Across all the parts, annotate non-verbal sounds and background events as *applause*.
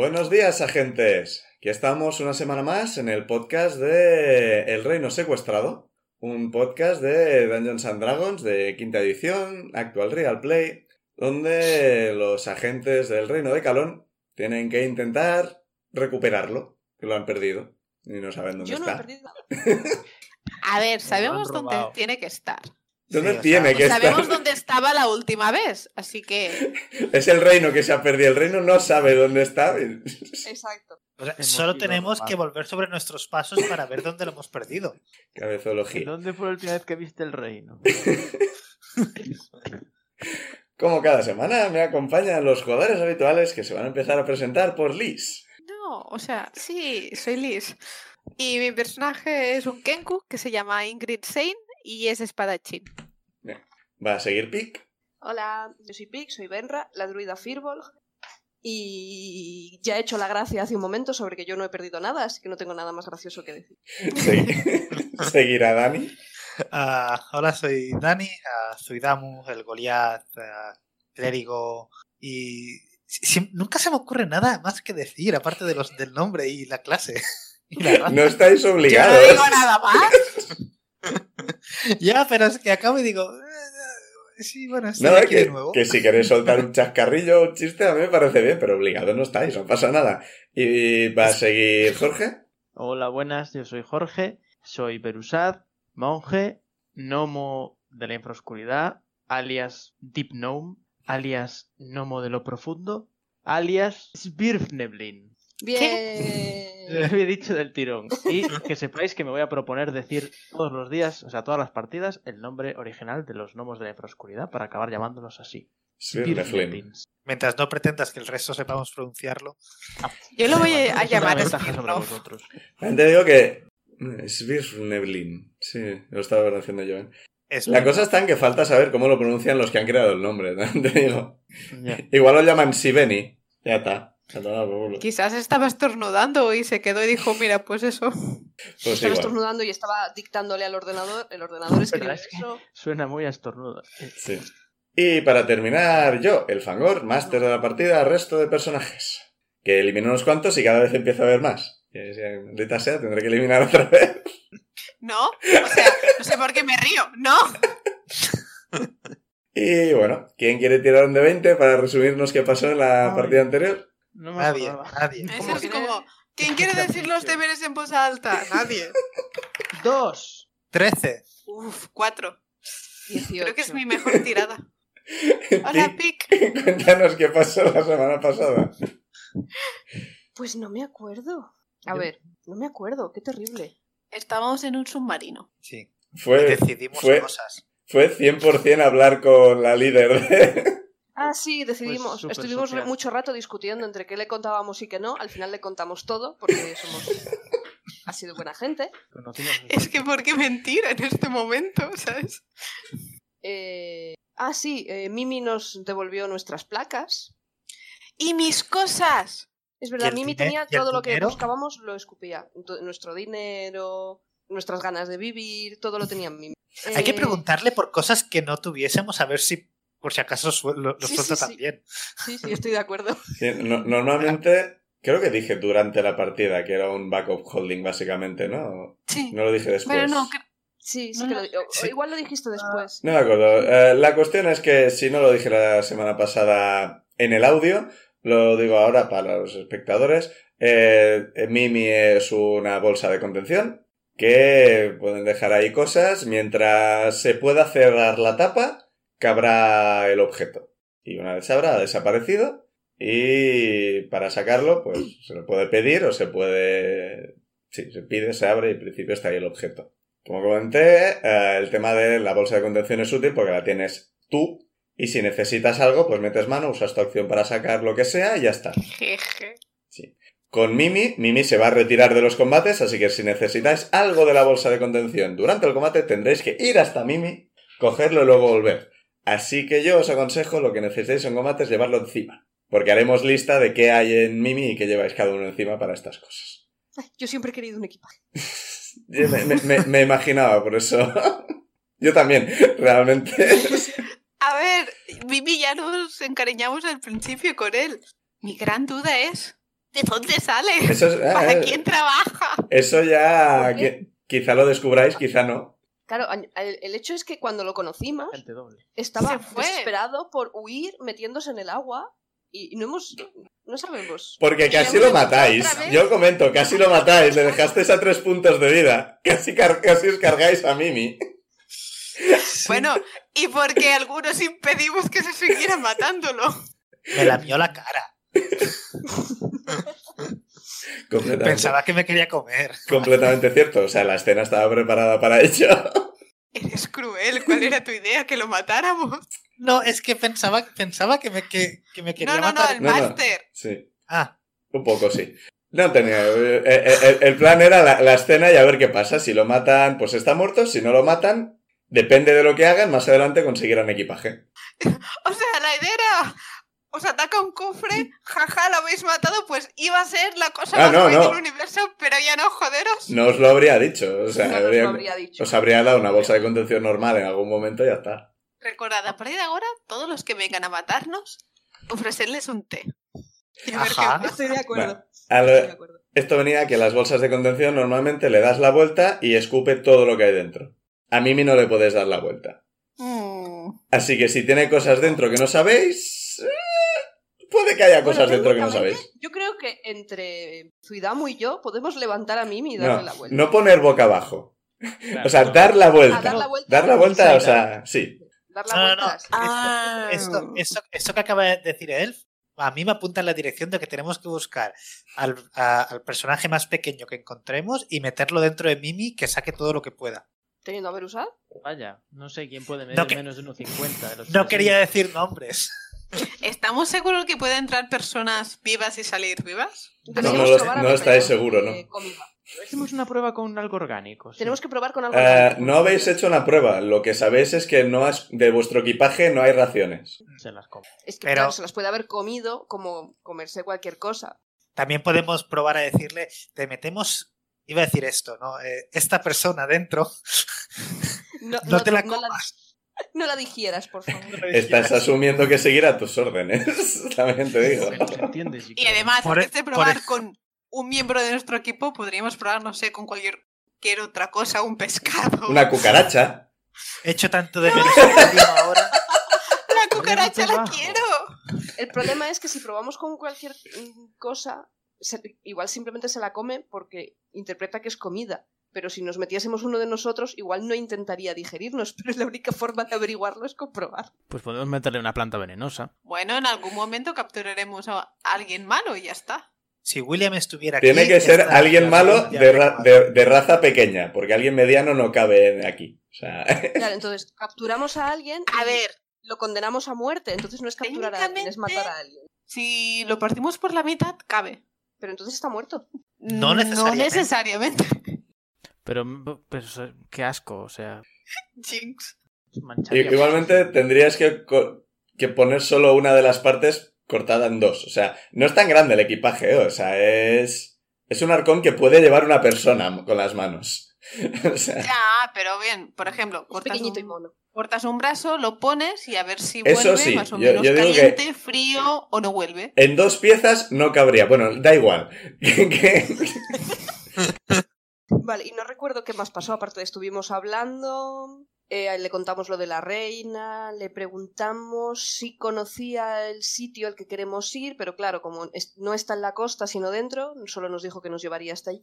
Buenos días, agentes. Aquí estamos una semana más en el podcast de El Reino Secuestrado, un podcast de Dungeons and Dragons de quinta edición, actual Real Play, donde los agentes del Reino de Calón tienen que intentar recuperarlo, que lo han perdido y no saben dónde Yo no he está. perdido. *laughs* A ver, sabemos dónde tiene que estar. ¿Dónde Sí, o tiene sea, que Sabemos dónde estaba la última vez, así que *laughs* Es el reino que se ha perdido. El reino no sabe dónde está. Exacto. O sea, Hemos solo tenemos que volver sobre nuestros pasos para ver dónde lo hemos perdido. *laughs* Cabezología. ¿Dónde fue la última vez que viste el reino? *laughs* Como cada semana me acompañan los jugadores habituales que se van a empezar a presentar por Liz. no, o sea, sí, soy Liz. Y mi personaje es un Kenku que se llama Ingrid Sein y es espadachín. Va a seguir Pic. Hola, yo soy Pig, soy Benra, la druida Firbolg. Y ya he hecho la gracia hace un momento sobre que yo no he perdido nada, así que no tengo nada más gracioso que decir. Segui- *laughs* Seguirá Dani. *laughs* Ah, hola, soy Dani, ah, soy Damu, el Goliath, ah, clérigo y... si- si- nunca se me ocurre nada más que decir, aparte de los, del nombre y la clase. *laughs* Y la raza. No estáis Yo no obligados. digo nada más. *laughs* ya, pero es que acabo y digo... eh, Sí, bueno, estoy Nada, aquí de que, nuevo. que si queréis soltar un *laughs* chascarrillo o un chiste, a mí me parece bien, pero obligado no estáis, no pasa nada. Y va a seguir Jorge. Hola, buenas, yo soy Jorge, soy Berusad, monje, gnomo de la infraoscuridad, alias Deep Gnome, alias Gnomo de lo Profundo, alias Lo Bien. había dicho del tirón. Y que sepáis que me voy a proponer decir todos los días, o sea, todas las partidas, el nombre original de los gnomos de la infraoscuridad para acabar llamándolos así. Svirfneblins. Mientras no pretendas que el resto sepamos pronunciarlo. Yo lo voy a, a llamar vosotros. También te digo que... Svirfneblin. Sí, lo estaba pronunciando yo. ¿eh? Es La cosa está en que falta saber cómo lo pronuncian los que han creado el nombre. ¿no? *laughs* Te digo. Igual lo llaman Sibeni. Ya está. Quizás estaba estornudando y se quedó y dijo, mira, pues eso. Pues Estaba igual. estornudando y estaba dictándole al ordenador. El ordenador. *laughs* Es que- eso. Suena muy a estornudo. Sí. Y para terminar, yo, el Fangor, máster de la partida, resto de personajes. Que elimino unos cuantos y cada vez empiezo a ver más. Maldita sea, tendré que eliminar otra vez. *laughs* ¿No? O sea, no sé por qué me río. ¿No? *laughs* Y bueno, ¿quién quiere tirar un de 20 para resumirnos qué pasó en la Ay. partida anterior? No me Nadie, acordaba. nadie. Es ¿Cómo así tiene? como, ¿quién quiere decir los deberes en voz alta? *laughs* Nadie. Dos. 13. Uf, cuatro. 18. Creo que es mi mejor tirada. *laughs* Hola, Pic. Cuéntanos qué pasó la semana pasada. Pues no me acuerdo. A ver, no me acuerdo, qué terrible. Estábamos en un submarino. Sí. Fue, Decidimos fue, cosas. fue 100% hablar con la líder de... Ah, sí, decidimos. súper Estuvimos social. mucho rato discutiendo entre qué le contábamos y qué no. Al final le contamos todo porque somos. *laughs* ha sido buena gente. Es que, ¿por qué mentir en este momento? ¿Sabes? Eh, Ah, sí, eh, Mimi nos devolvió nuestras placas. ¡Y mis cosas! Es ¿Y verdad, Mimi tenía todo lo que dinero? buscábamos, lo escupía. Nuestro dinero, nuestras ganas de vivir, todo lo tenía Mimi. Hay que Eh, preguntarle por cosas que no tuviésemos a ver si por si acaso su- lo, lo Sí, suelta sí, sí. también. Sí, sí, estoy de acuerdo. *laughs* Sí, no- normalmente, creo que dije durante la partida que era un backup holding, básicamente, ¿no? Sí. No lo dije después. Pero no, que- Sí, sí No, que lo Sí. Igual lo dijiste después. No me acuerdo. Eh, la cuestión es que si no lo dije la semana pasada en el audio, lo digo ahora para los espectadores. Eh, Mimi es una bolsa de contención que pueden dejar ahí cosas. Mientras se pueda cerrar la tapa, cabrá el objeto. Y una vez se habrá desaparecido. Y para sacarlo, pues se lo puede pedir o se puede... Sí, se pide, se abre y en principio está ahí el objeto. Como comenté, eh, el tema de la bolsa de contención es útil porque la tienes tú Y si necesitas algo, pues metes mano, usas tu acción para sacar lo que sea y ya está. Jeje. Con Mimi, Mimi se va a retirar de los combates, así que si necesitáis algo de la bolsa de contención durante el combate, tendréis que ir hasta Mimi, cogerlo y luego volver. Así que yo os aconsejo lo que necesitéis en combate es llevarlo encima. Porque haremos lista de qué hay en Mimi y qué lleváis cada uno encima para estas cosas. Ay, Yo siempre he querido un equipaje. *laughs* Me, me- me- me imaginaba, por eso. *laughs* Yo también, realmente. *laughs* A ver, Mimi ya nos encariñamos al principio con él. Mi gran duda es, ¿de dónde sale? Eso, es- ah, ¿Para eh, quién trabaja? eso ya. Quizá lo descubráis, quizá no. Claro, el, el hecho es que cuando lo conocimos, Gente doble. estaba fue. desesperado por huir metiéndose en el agua y no hemos. No sabemos. Porque casi lo matáis. Yo comento, casi lo matáis. Le dejasteis a tres puntos de vida. Casi, car- casi os cargáis a Mimi. *laughs* Bueno, y porque algunos impedimos que se siguiera matándolo. Me lamió la cara. *laughs* Completamente, Pensaba que me quería comer. *laughs* completamente cierto. O sea, la escena estaba preparada para ello. Eres cruel, ¿cuál era tu idea? ¿Que lo matáramos? No, es que pensaba, pensaba que me, que, que me quería No, no, no, matar. el No, no. máster. Sí, Ah, un poco sí. No tenía. eh, eh, el, el plan era la, la escena y a ver qué pasa. Si lo matan, pues está muerto. Si no lo matan, depende de lo que hagan, más adelante conseguirán equipaje. *laughs* O sea, la idea era... Os ataca un cofre, jaja, lo habéis matado, pues iba a ser la cosa Ah, más no, del universo, pero ya no, joderos. No os lo habría dicho. O sea, No nos habría- lo habría dicho. os habría dado una bolsa de contención normal en algún momento y ya está. Recordad, a partir de ahora, todos los que vengan a matarnos, ofrecerles un té. Ajá. Estoy de acuerdo. A lo- Estoy de acuerdo. Esto venía que las bolsas de contención normalmente le das la vuelta y escupe todo lo que hay dentro. A Mimi no le puedes dar la vuelta. Mm. Así que si tiene cosas dentro que no sabéis, puede que haya cosas Bueno, dentro que no sabéis. Yo creo que entre Zuidamu y yo podemos levantar a Mimi y darle No, la vuelta. no poner boca abajo. Claro, O sea, no. dar la vuelta. Ah, dar la vuelta. Dar la vuelta, o sea, sí. Dar la no, vuelta. no. Ah. esto, esto, esto que acaba de decir Elf, a mí me apunta en la dirección de que tenemos que buscar al, a- al personaje más pequeño que encontremos y meterlo dentro de Mimi que saque todo lo que pueda. Teniendo a ver usar. Vaya, no sé quién puede medir No que- menos de 1,50. de los No quería decir nombres. ¿Estamos seguros que pueden entrar personas vivas y salir vivas? No lo- no ver, estáis pero, seguro, ¿no? Hicimos una prueba con algo orgánico. sí. Tenemos que probar con algo. Eh, orgánico. no habéis hecho una prueba. Lo que sabéis es que no has- de vuestro equipaje no hay raciones. Se las come. Es que Pero- claro, se las puede haber comido como comerse cualquier cosa. También podemos probar a decirle, te metemos, iba a decir esto, ¿no? Eh, esta persona dentro. No, *laughs* No te la no comas. No la digieras, por favor. Estás asumiendo que seguirá tus órdenes. *laughs* También te digo. Y además, Por e- antes de por probar e- con un miembro de nuestro equipo, podríamos probar, no sé, con cualquier otra cosa, un pescado. Una cucaracha. He hecho tanto de menos ahora. *laughs* La cucaracha la quiero. El problema es que si probamos con cualquier cosa, igual simplemente se la come porque interpreta que es comida. Pero si nos metiésemos uno de nosotros, igual no intentaría digerirnos, *laughs* pero la única forma de averiguarlo es comprobar. Pues podemos meterle una planta venenosa. Bueno, en algún momento capturaremos a alguien malo y ya está. Si William estuviera aquí. Tiene que ser alguien malo de, ra- de- de raza pequeña, porque alguien mediano no cabe aquí. O sea, *laughs* Claro, entonces capturamos a alguien A ver, lo condenamos a muerte. Entonces no es capturar a alguien, es matar a alguien. si lo partimos por la mitad, cabe. Pero entonces está muerto. No necesariamente. No necesariamente. Pero, pues, qué asco, o sea, Jinx. mancharía. igualmente tendrías que, que poner solo una de las partes cortada en dos. O sea, no es tan grande el equipaje, ¿eh? o sea, es, es un arcón que puede llevar una persona con las manos. *laughs* o sea, Ya, pero bien, por ejemplo, cortas pequeñito y un, mono. cortas un brazo, lo pones y a ver si Eso vuelve sí, más o yo- menos yo digo que- caliente, frío o no vuelve. en dos piezas no cabría. Bueno, da igual. *laughs* *laughs* Vale, y no recuerdo qué más pasó. Aparte, estuvimos hablando, eh, le contamos lo de la reina, le preguntamos si conocía el sitio al que queremos ir, pero claro, como no está en la costa sino dentro, solo nos dijo que nos llevaría hasta allí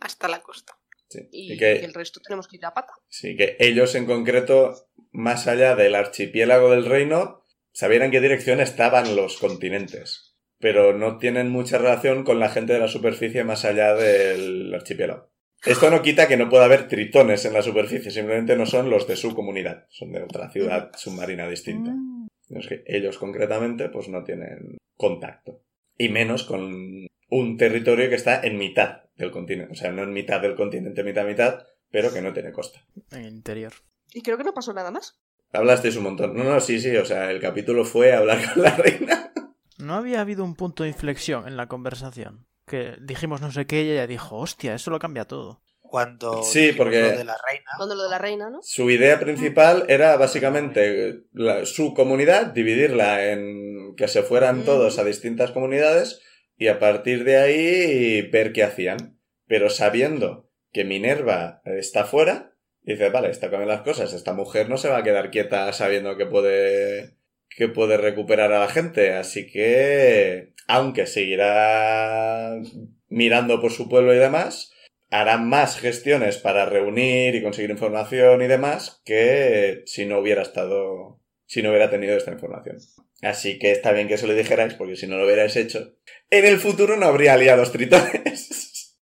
Hasta la costa. Sí, y, y que- que el resto tenemos que ir a pata. Sí, que ellos en concreto, más allá del archipiélago del reino, sabían en qué dirección estaban los continentes, pero no tienen mucha relación con la gente de la superficie más allá del archipiélago. Esto no quita que no pueda haber tritones en la superficie, simplemente no son los de su comunidad, son de otra ciudad submarina distinta. Mm. Es que ellos concretamente pues no tienen contacto. Y menos con un territorio que está en mitad del continente. O sea, no en mitad del continente, mitad, mitad, pero que no tiene costa. En el interior. Y creo que no pasó nada más. Hablasteis un montón. No, no, sí, sí. O sea, el capítulo fue hablar con la reina. ¿No había habido un punto de inflexión en la conversación? Que dijimos no sé qué y ella dijo, hostia, eso lo cambia todo. Cuando Sí, porque- lo de la reina, Cuando lo de la reina, ¿no? Su idea principal era básicamente la- su comunidad, dividirla en que se fueran Mm. todos a distintas comunidades y a partir de ahí ver qué hacían. Pero sabiendo que Minerva está fuera, dice, vale, está cambiando las cosas, esta mujer no se va a quedar quieta sabiendo que puede que puede recuperar a la gente, así que aunque seguirá mirando por su pueblo y demás, hará más gestiones para reunir y conseguir información y demás que si no hubiera estado, si no hubiera tenido esta información. Así que está bien que se lo dijerais, porque si no lo hubierais hecho, en el futuro no habría aliados tritones.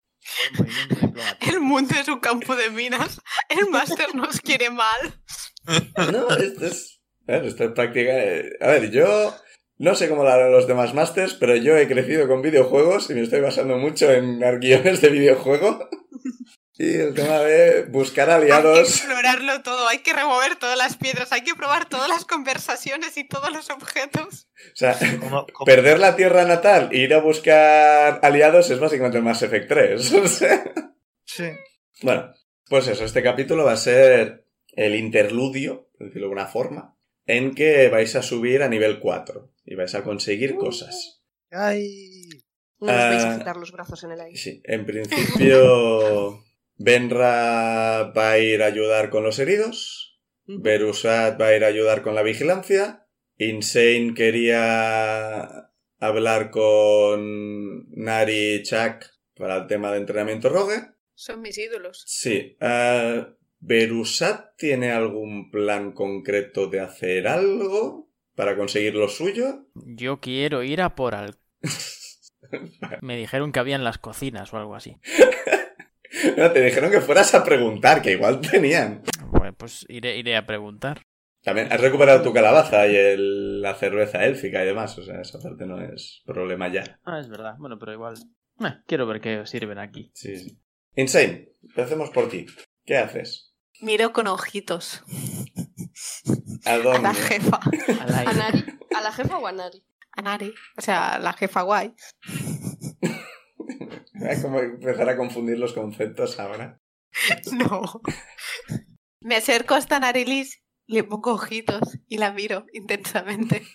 El mundo es un campo de minas. El máster nos quiere mal. no, esto es, a ver, esto es práctica. eh, A ver, yo no sé cómo lo harán los demás masters, pero yo he crecido con videojuegos y me estoy basando mucho en guiones de videojuego. *laughs* Y el tema de buscar Hay que aliados. explorarlo todo, hay que remover todas las piedras, hay que probar todas las conversaciones y todos los objetos. O sea, perder la tierra natal e ir a buscar aliados es básicamente el Mass Effect 3. *laughs* o sea. sí. Bueno, pues eso, este capítulo va a ser el interludio, por decirlo de alguna forma, en que vais a subir a nivel 4 y vais a conseguir cosas. Ay, No nos vais Ah. a quitar los brazos en el aire. Sí, en principio *laughs* Benra va a ir a ayudar con los heridos, Berusat va a ir a ayudar con la vigilancia, Insane quería hablar con Nari y Chuck para el tema de entrenamiento rogue. Son mis ídolos. Sí. eh, ¿Berusat tiene algún plan concreto de hacer algo para conseguir lo suyo? Yo quiero ir a por al... *laughs* Me dijeron que había en las cocinas o algo así. No, te dijeron que fueras a preguntar, que igual tenían. Bueno, pues iré, iré a preguntar. También has recuperado tu calabaza y el- la cerveza élfica y demás, o sea, esa parte no es problema ya. Ah, es verdad. Bueno, pero igual... Eh, quiero ver qué sirven aquí. Sí, sí. Insane, empecemos por ti. ¿Qué haces? Miro con ojitos ¿A a dónde? la jefa, ¿A. Nari? ¿A la jefa o a Nari? a Nari. O sea, la jefa guay. Es como empezar a confundir los conceptos ahora. *laughs* No. Me acerco hasta Nari Liz, le pongo ojitos y la miro intensamente.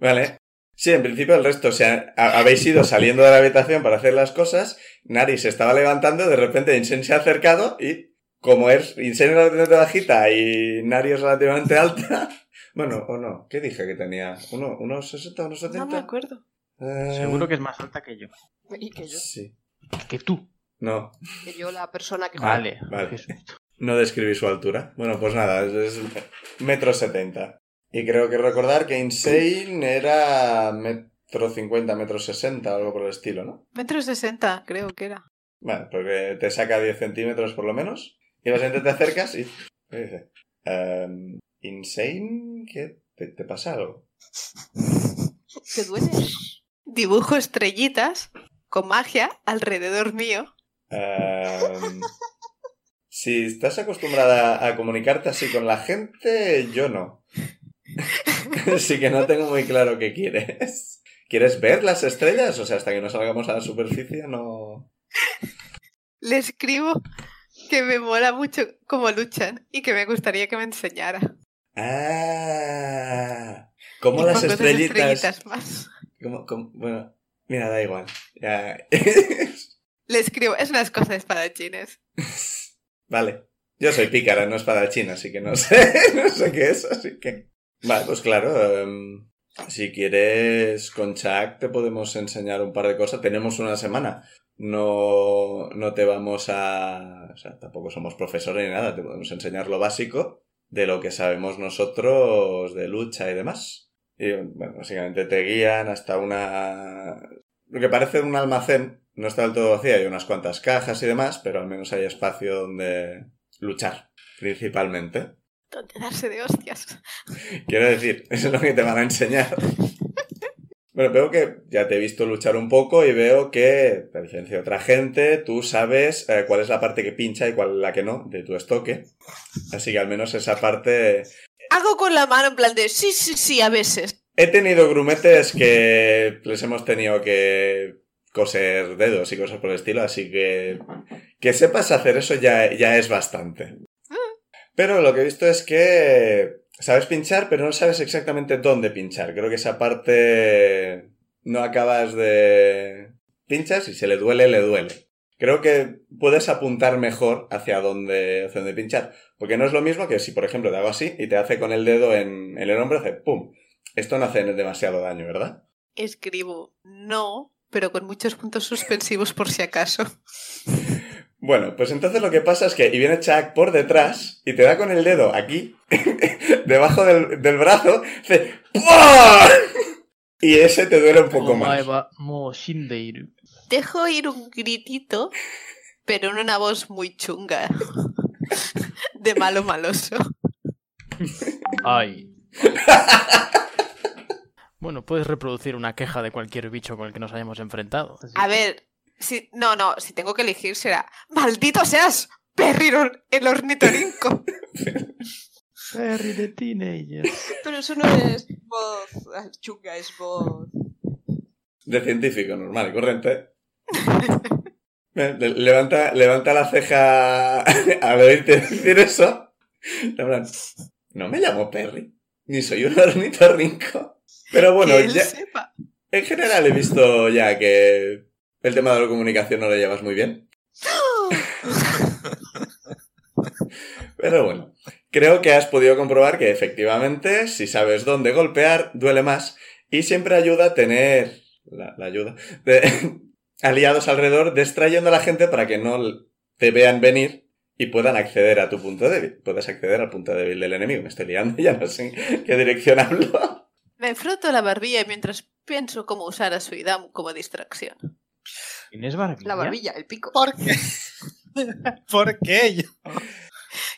Vale. Sí, en principio el resto, o sea, ha- habéis ido saliendo de la habitación para hacer las cosas, Nari se estaba levantando, de repente Insane se ha acercado y como es Insane es relativamente bajita y Nari es relativamente alta, *laughs* bueno, o no, ¿qué dije que tenía? ¿Uno, ¿Unos 60, unos 70? No me acuerdo. Eh, Seguro que es más alta que yo. Y que yo. Sí. Que tú. No, Que yo, la persona que Vale. vale. Susto. no describí su altura. Bueno, pues nada, es, es metro setenta. Y creo que recordar que Insane era metro cincuenta, metro sesenta, algo por el estilo, ¿no? Metro sesenta, creo que era. Bueno, porque te saca 10 centímetros por lo menos. Y básicamente te acercas y... Em, ¿Insane? ¿Qué? ¿Te, te pasa algo? ¿Te duele? Dibujo estrellitas con magia alrededor mío. Em, si estás acostumbrada a comunicarte así con la gente, yo no. *laughs* Así que no tengo muy claro qué quieres. ¿Quieres ver las estrellas? O sea, hasta que no salgamos a la superficie no... Le escribo que me mola mucho cómo luchan y que me gustaría que me enseñara. Ah, como las estrellitas... estrellitas más. como- como- bueno, mira, da igual. Ya. Le escribo, es unas cosas de espadachines. *laughs* vale. Yo soy pícara, no espadachín, así que no sé, *laughs* no sé qué es, así que... Vale, pues claro, em, si quieres con Chuck te podemos enseñar un par de cosas. Tenemos una semana. No, no te vamos a... O sea, tampoco somos profesores ni nada, te podemos enseñar lo básico de lo que sabemos nosotros de lucha y demás. Y, bueno, básicamente te guían hasta una... Lo que parece un almacén, no está del todo vacía, hay unas cuantas cajas y demás, pero al menos hay espacio donde luchar, principalmente. ¿Dónde darse de hostias? Quiero decir, *laughs* eso es lo que te van a enseñar. *laughs* Bueno, veo que ya te he visto luchar un poco y veo que, a diferencia de otra gente, tú sabes eh, cuál es la parte que pincha y cuál es la que no de tu estoque. Así que al menos esa parte... Hago con la mano en plan de sí, sí, sí, a veces. He tenido grumetes que les hemos tenido que coser dedos y cosas por el estilo, así que que sepas hacer eso ya, ya es bastante. Pero lo que he visto es que sabes pinchar, pero no sabes exactamente dónde pinchar. Creo que esa parte no acabas de... Pinchas y se le duele, le duele. Creo que puedes apuntar mejor hacia dónde, hacia dónde pinchar. Porque no es lo mismo que si, por ejemplo, te hago así y te hace con el dedo en, en el hombro, hace ¡pum! Esto no hace demasiado daño, ¿verdad? Escribo no, pero con muchos puntos suspensivos por si acaso. *laughs* Bueno, pues entonces lo que pasa es que y viene Chuck por detrás y te da con el dedo aquí, *laughs* debajo del, del brazo, hace ¡Puah! *laughs* y ese te duele un poco más. Dejo ir un gritito, pero en una voz muy chunga, *laughs* de malo maloso. Ay. Bueno, puedes reproducir una queja de cualquier bicho con el que nos hayamos enfrentado. A ver, si, no, no, si tengo que elegir será ¡Maldito seas! Perry el ornitorrinco. *laughs* Perry the Teenager. Pero eso no es voz ah, chunga, es voz. De científico, normal y corriente. *laughs* Eh, le- Levanta, levanta la ceja *laughs* al oírte decir eso. No me llamo Perry, ni soy un ornitorrinco. Pero bueno, que él ya, sepa. en general he visto ya que el tema de la comunicación no lo llevas muy bien. Pero bueno, creo que has podido comprobar que efectivamente, si sabes dónde golpear, duele más. Y siempre ayuda tener la, ayuda de *laughs* aliados alrededor, distrayendo a la gente para que no te vean venir y puedan acceder a tu punto débil. Puedes acceder al punto débil del enemigo. Me estoy liando, ya no sé qué dirección hablo. Me froto la barbilla mientras pienso cómo usar a Suidam como distracción. ¿Tienes barbilla? La barbilla, el pico. ¿Por qué? *laughs* ¿Por qué? Yo-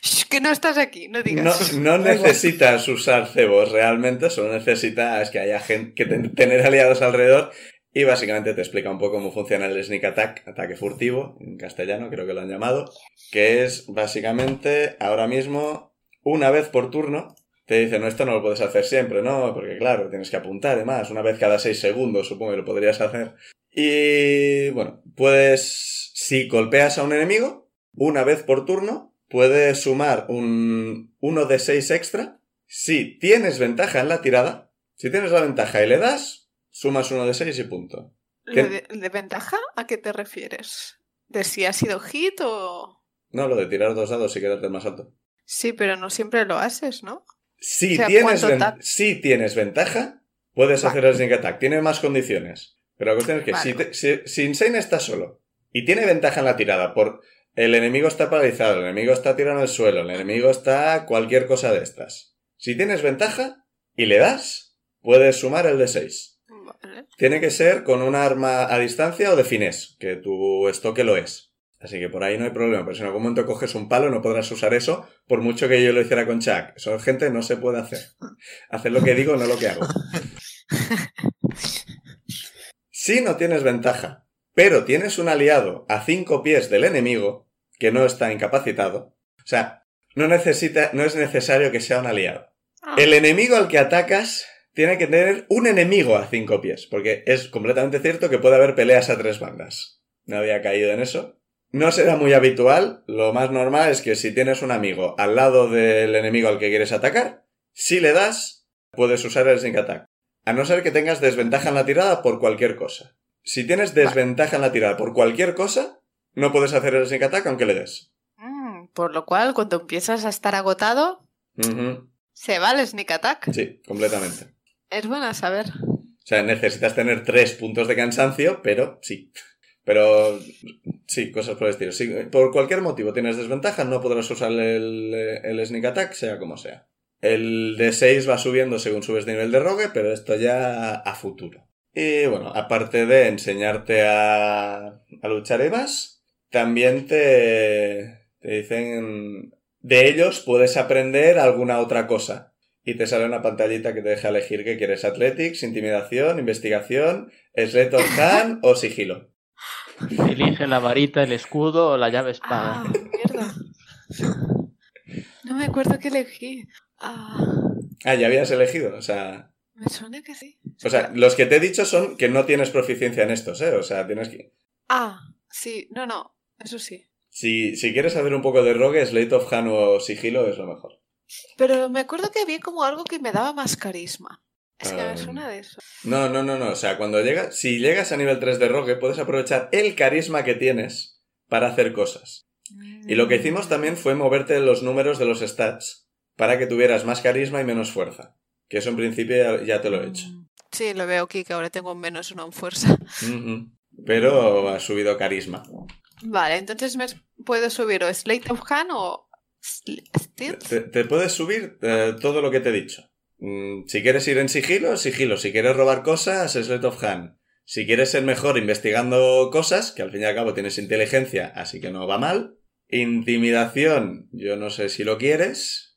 Shh, que no estás aquí, no No, digas. no necesitas usar cebos realmente, solo necesitas que haya gente, que ten- tener aliados alrededor. Y básicamente te explica un poco cómo funciona el sneak attack, ataque furtivo, en castellano creo que lo han llamado, que es básicamente ahora mismo una vez por turno. Te dice, no, esto no lo puedes hacer siempre, ¿no? Porque claro, tienes que apuntar además, una vez cada seis segundos supongo que lo podrías hacer. Y bueno, puedes, si golpeas a un enemigo, una vez por turno, puedes sumar un 1 de 6 extra. Si tienes ventaja en la tirada, si tienes la ventaja y le das, sumas 1 de 6 y punto. ¿Lo de, de ventaja? ¿A qué te refieres? ¿De si ha sido hit o...? No, lo de tirar dos dados y quedarte más alto. Sí, pero no siempre lo haces, ¿no? Si, O sea, tienes, ¿cuánto ven- ta- si tienes ventaja, puedes Vale. hacer el sneak attack. Tiene más condiciones. Pero la cuestión es que Vale. si, te- si, si Insane está solo y tiene ventaja en la tirada por el enemigo está paralizado, el enemigo está tirado en el suelo, el enemigo está cualquier cosa de estas. Si tienes ventaja y le das, puedes sumar el de 6. Vale. Tiene que ser con un arma a distancia o de finés, que tu estoque lo es. Así que por ahí no hay problema, pero si en algún momento coges un palo no podrás usar eso, por mucho que yo lo hiciera con Chuck. Eso, gente, no se puede hacer. Hacer lo que digo, no lo que hago. *laughs* Si no tienes ventaja, pero tienes un aliado a cinco pies del enemigo, que no está incapacitado, o sea, no necesita, no es necesario que sea un aliado. Ah, El enemigo al que atacas tiene que tener un enemigo a cinco pies, porque es completamente cierto que puede haber peleas a tres bandas. No había caído en eso. No será muy habitual, lo más normal es que si tienes un amigo al lado del enemigo al que quieres atacar, si le das, puedes usar el sneak attack. A no ser que tengas desventaja en la tirada por cualquier cosa. Si tienes desventaja en la tirada por cualquier cosa, no puedes hacer el sneak attack aunque le des. mm, por lo cual, cuando empiezas a estar agotado, se va el sneak attack. Sí, completamente. Es buena saber. O sea, necesitas tener tres puntos de cansancio, pero sí. Pero sí, cosas por el estilo. Si por cualquier motivo tienes desventaja, no podrás usar el, el sneak attack, sea como sea. El de 6 va subiendo según subes de nivel de rogue, pero esto ya a futuro. Y bueno, aparte de enseñarte a, a luchar y más, también te, te dicen de ellos puedes aprender alguna otra cosa. Y te sale una pantallita que te deja elegir qué quieres. Athletics, intimidación, investigación, Slate of Hand o sigilo. Elige la varita, el escudo o la llave espada. Ah, mierda. No me acuerdo qué elegí. Ah, Ah, ya habías elegido. O sea, me suena que sí. o sea, los que te he dicho son que no tienes proficiencia en estos, ¿eh? O sea, tienes que... Ah, sí, no, no, eso sí. Si, si quieres hacer un poco de rogue, Slate of Hand o sigilo es lo mejor. Pero me acuerdo que había como algo que me daba más carisma. Es que Ah. me suena de eso. No, no, no, no. O sea, cuando llegas, si llegas a nivel 3 de rogue, puedes aprovechar el carisma que tienes para hacer cosas. Y lo que hicimos también fue moverte los números de los stats para que tuvieras más carisma y menos fuerza. Que eso en principio ya, ya te lo he hecho. Sí, lo veo aquí, que ahora tengo menos uno en fuerza. *laughs* Pero has subido carisma. Vale, entonces me puedo subir o Slate of Hand o te puedes subir eh, todo lo que te he dicho. Mm, si quieres ir en sigilo, sigilo. Si quieres robar cosas, Slate of Hand. Si quieres ser mejor investigando cosas, que al fin y al cabo tienes inteligencia, así que no va mal. Intimidación, yo no sé si lo quieres.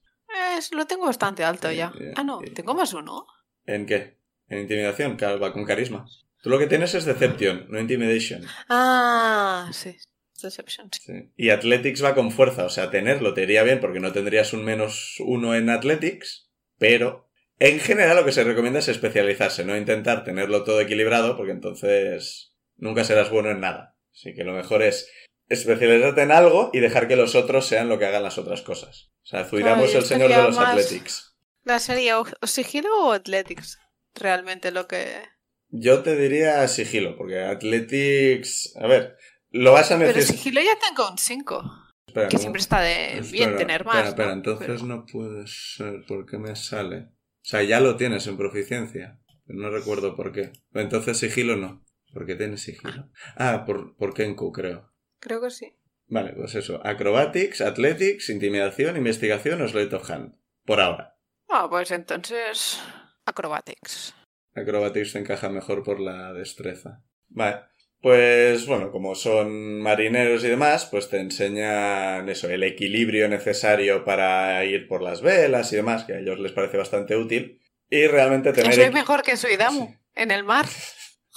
Es- lo tengo bastante alto ya. Eh, Ah, no, eh. tengo más uno. ¿En qué? En intimidación, claro, va con carisma. Tú lo que tienes es Deception, no Intimidation. Ah, sí. Deception. Sí. Y Athletics va con fuerza, o sea, tenerlo te iría bien porque no tendrías un menos uno en Athletics, pero en general lo que se recomienda es especializarse, no intentar tenerlo todo equilibrado porque entonces nunca serás bueno en nada. Así que lo mejor es especializarte en algo y dejar que los otros sean lo que hagan las otras cosas. O sea, yo el señor de los más- Athletics. La sería o, o sigilo o Athletics. Realmente lo que. Yo te diría sigilo, porque Athletics... A ver, lo vas a Pero necesitar... sigilo ya tengo un 5. Espera, Que ¿cómo? siempre está de bien tener más. Espera, espera, ¿no? entonces Pero- no puede ser. ¿Por qué me sale? O sea, ya lo tienes en proficiencia. Pero no recuerdo por qué. Entonces sigilo no. ¿Por qué tienes sigilo? Ah, por, por Kenku, creo. Creo que sí. Vale, pues eso. Acrobatics, Athletics, Intimidación, Investigación o Slate of Hand. Por ahora. Ah, pues entonces. Acrobatics. Acrobatics te encaja mejor por la destreza. Vale. Pues bueno, como son marineros y demás, pues te enseñan eso, el equilibrio necesario para ir por las velas y demás, que a ellos les parece bastante útil. Y realmente tener... soy mejor que Suidamu en el mar. *laughs*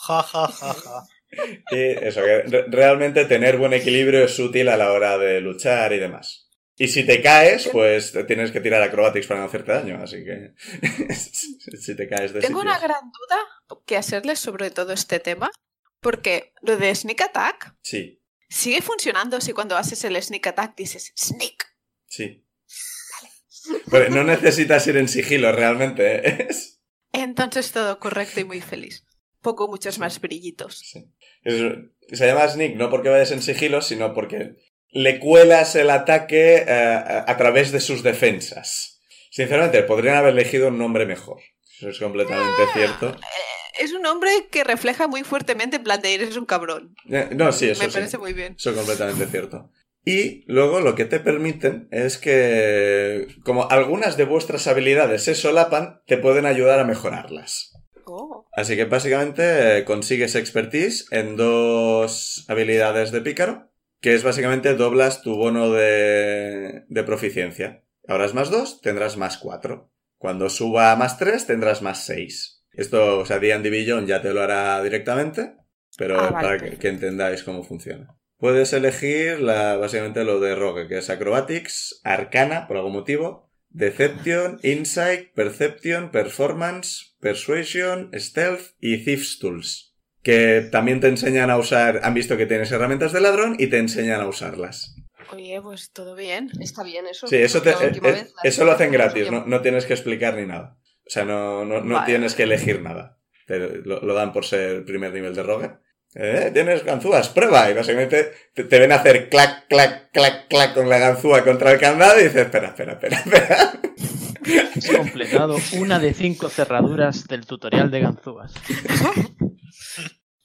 Ja, ja, ja, ja. *laughs* Y eso, que re- realmente tener buen equilibrio es útil a la hora de luchar y demás. Y si te caes, pues tienes que tirar acrobatics para no hacerte daño, así que... *laughs* si te caes de Tengo una gran duda que hacerles sobre todo este tema. Porque lo de Sneak Attack Sí, sigue funcionando si cuando haces el Sneak Attack dices Sneak. sí. Pero no necesitas ir en sigilo realmente, ¿eh? Es- *laughs* Entonces todo correcto y muy feliz. Poco muchos más brillitos. Sí. Se llama Sneak no porque vayas en sigilo, sino porque le cuelas el ataque eh, a, través de sus defensas. Sinceramente, podrían haber elegido un nombre mejor. Eso es completamente cierto. Es un hombre que refleja muy fuertemente en plan de eres un cabrón. Eh, No, sí, eso Me sí. parece muy bien. Eso es completamente cierto. Y luego lo que te permiten es que, como algunas de vuestras habilidades se solapan, te pueden ayudar a mejorarlas. Oh. Así que básicamente eh, consigues expertise en dos habilidades de pícaro, que es básicamente doblas tu bono de, de proficiencia. Ahora es más 2, tendrás más 4. Cuando suba a más 3, tendrás más 6. Esto, o sea, D&D Beyond ya te lo hará directamente, pero Ah, vale, para que, que entendáis cómo funciona. Puedes elegir la, básicamente lo de Rogue, que es Acrobatics, Arcana, por algún motivo, Deception, Insight, Perception, Performance, Persuasion, Stealth y Thieves Tools. Que también te enseñan a usar, han visto que tienes herramientas de ladrón y te enseñan a usarlas. Oye, pues todo bien. Está bien eso. Sí, eso, te- eh, vez la eso lo hacen gratis, no, no tienes que explicar ni nada. O sea, no, no, no Vale. tienes que elegir nada. Te- lo, lo dan por ser el primer nivel de rogue. Eh, tienes ganzúas, prueba. Y básicamente te, te ven hacer clac, clac, clac, clac con la ganzúa contra el candado y dices, espera, espera, espera, espera. Has completado una de cinco cerraduras del tutorial de ganzúas.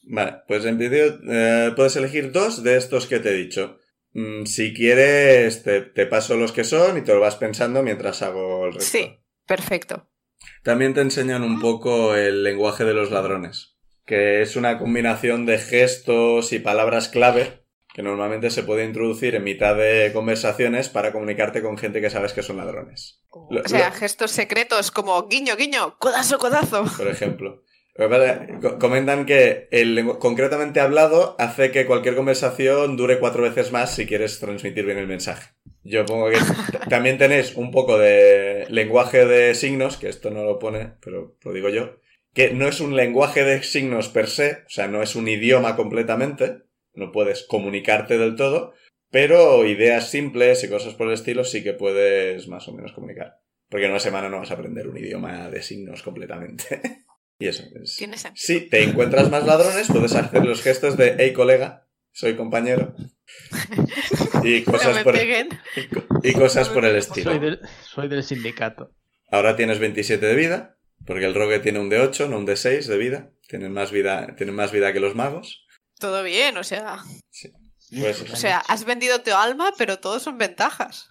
Vale, pues en principio eh, puedes elegir dos de estos que te he dicho. Mm, si quieres, te, te paso los que son y te lo vas pensando mientras hago el resto. Sí, perfecto. También te enseñan un poco el lenguaje de los ladrones, que es una combinación de gestos y palabras clave que normalmente se puede introducir en mitad de conversaciones para comunicarte con gente que sabes que son ladrones. Lo- O sea, lo- gestos secretos como guiño, guiño, codazo, codazo. *laughs* por ejemplo. Comentan que el concretamente hablado hace que cualquier conversación dure cuatro veces más si quieres transmitir bien el mensaje. Yo pongo que *laughs* también tenéis un poco de lenguaje de signos, que esto no lo pone, pero lo digo yo, que no es un lenguaje de signos per se, o sea, no es un idioma completamente, no puedes comunicarte del todo, pero ideas simples y cosas por el estilo sí que puedes más o menos comunicar. Porque en una semana no vas a aprender un idioma de signos completamente. *laughs* y eso es. Tiene. Si te encuentras más ladrones, puedes hacer los gestos de hey colega, soy compañero. *laughs* Y cosas por, peguen. y cosas por el estilo. Soy del, soy del sindicato. Ahora tienes 27 de vida, porque el rogue tiene un de 8, no un de 6 de vida. Tienen más vida, tienen más vida que los magos. Todo bien, o sea. Pues, O sea, has vendido tu alma, pero todos son ventajas.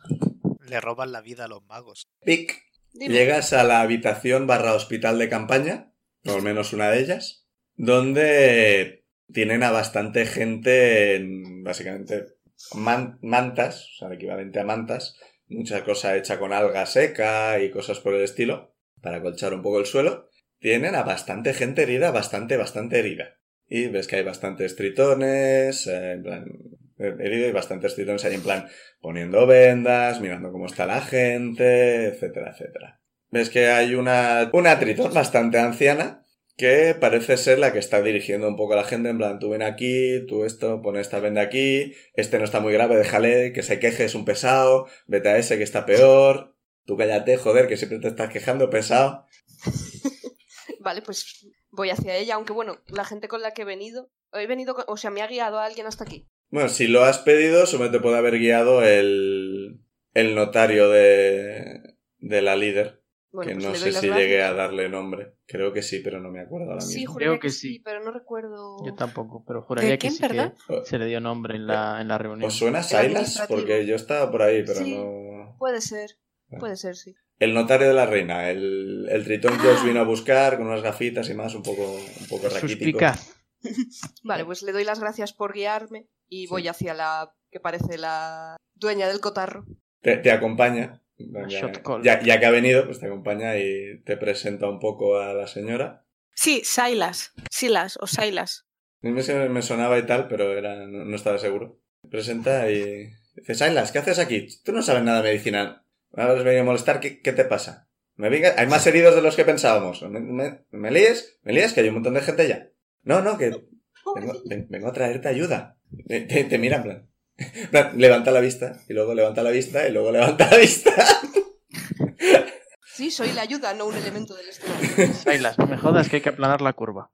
Le roban la vida a los magos. pic. Dime. Llegas a la habitación barra hospital de campaña, o al menos una de ellas, donde tienen a bastante gente en, básicamente, man- mantas, o sea, el equivalente a mantas, mucha cosa hecha con alga seca y cosas por el estilo, para colchar un poco el suelo. Tienen a bastante gente herida, bastante, bastante herida. Y ves que hay bastantes tritones, eh, en plan, herido y bastantes tritones ahí en plan poniendo vendas, mirando cómo está la gente, etcétera, etcétera. Ves que hay una, una tritón bastante anciana que parece ser la que está dirigiendo un poco a la gente, en plan, tú ven aquí, tú esto, pon esta venda aquí, este no está muy grave, déjale, que se queje, es un pesado, vete a ese que está peor, tú cállate, joder, que siempre te estás quejando, pesado. *laughs* Vale, pues voy hacia ella, aunque bueno, la gente con la que he venido, he venido, con- o sea, me ha guiado a alguien hasta aquí. Bueno, si lo has pedido, solo te puede haber guiado el, el notario de, de la líder. Bueno, que pues no sé si gracias. llegué a darle nombre. Creo que sí, pero no me acuerdo ahora Sí, mismo. juraría Creo que, que sí, sí. pero no recuerdo. Yo tampoco, pero juraría que sí se le dio nombre en la, en la reunión. ¿Os suena Silas? Porque yo estaba por ahí, pero Sí. no... Puede ser, puede ser, sí. El notario de la reina, el, el tritón que os vino a buscar con unas gafitas y más, un poco, un poco raquítico. *laughs* Vale, pues le doy las gracias por guiarme y Sí. voy hacia la que parece la dueña del cotarro. Te, te acompaña. Ya, shot call. ya- ya que ha venido, pues te acompaña y te presenta un poco a la señora. Sí, Silas. Silas o Silas. A mí me, me sonaba y tal, pero era, no, no estaba seguro. Presenta y dice, Silas, ¿qué haces aquí? Tú no sabes nada de medicina. Ahora has venido a molestar, ¿qué, qué te pasa? ¿Me venga- Hay más heridos de los que pensábamos. ¿Me, me, me líes? ¿Me líes? Que hay un montón de gente ya. No, no, que vengo, ven- vengo a traerte ayuda. Te, te- te mira en plan. en plan, Levanta la vista, y luego levanta la vista, y luego levanta la vista. Sí, soy la ayuda, no un elemento del escenario. Silas, no me jodas que hay que aplanar la curva.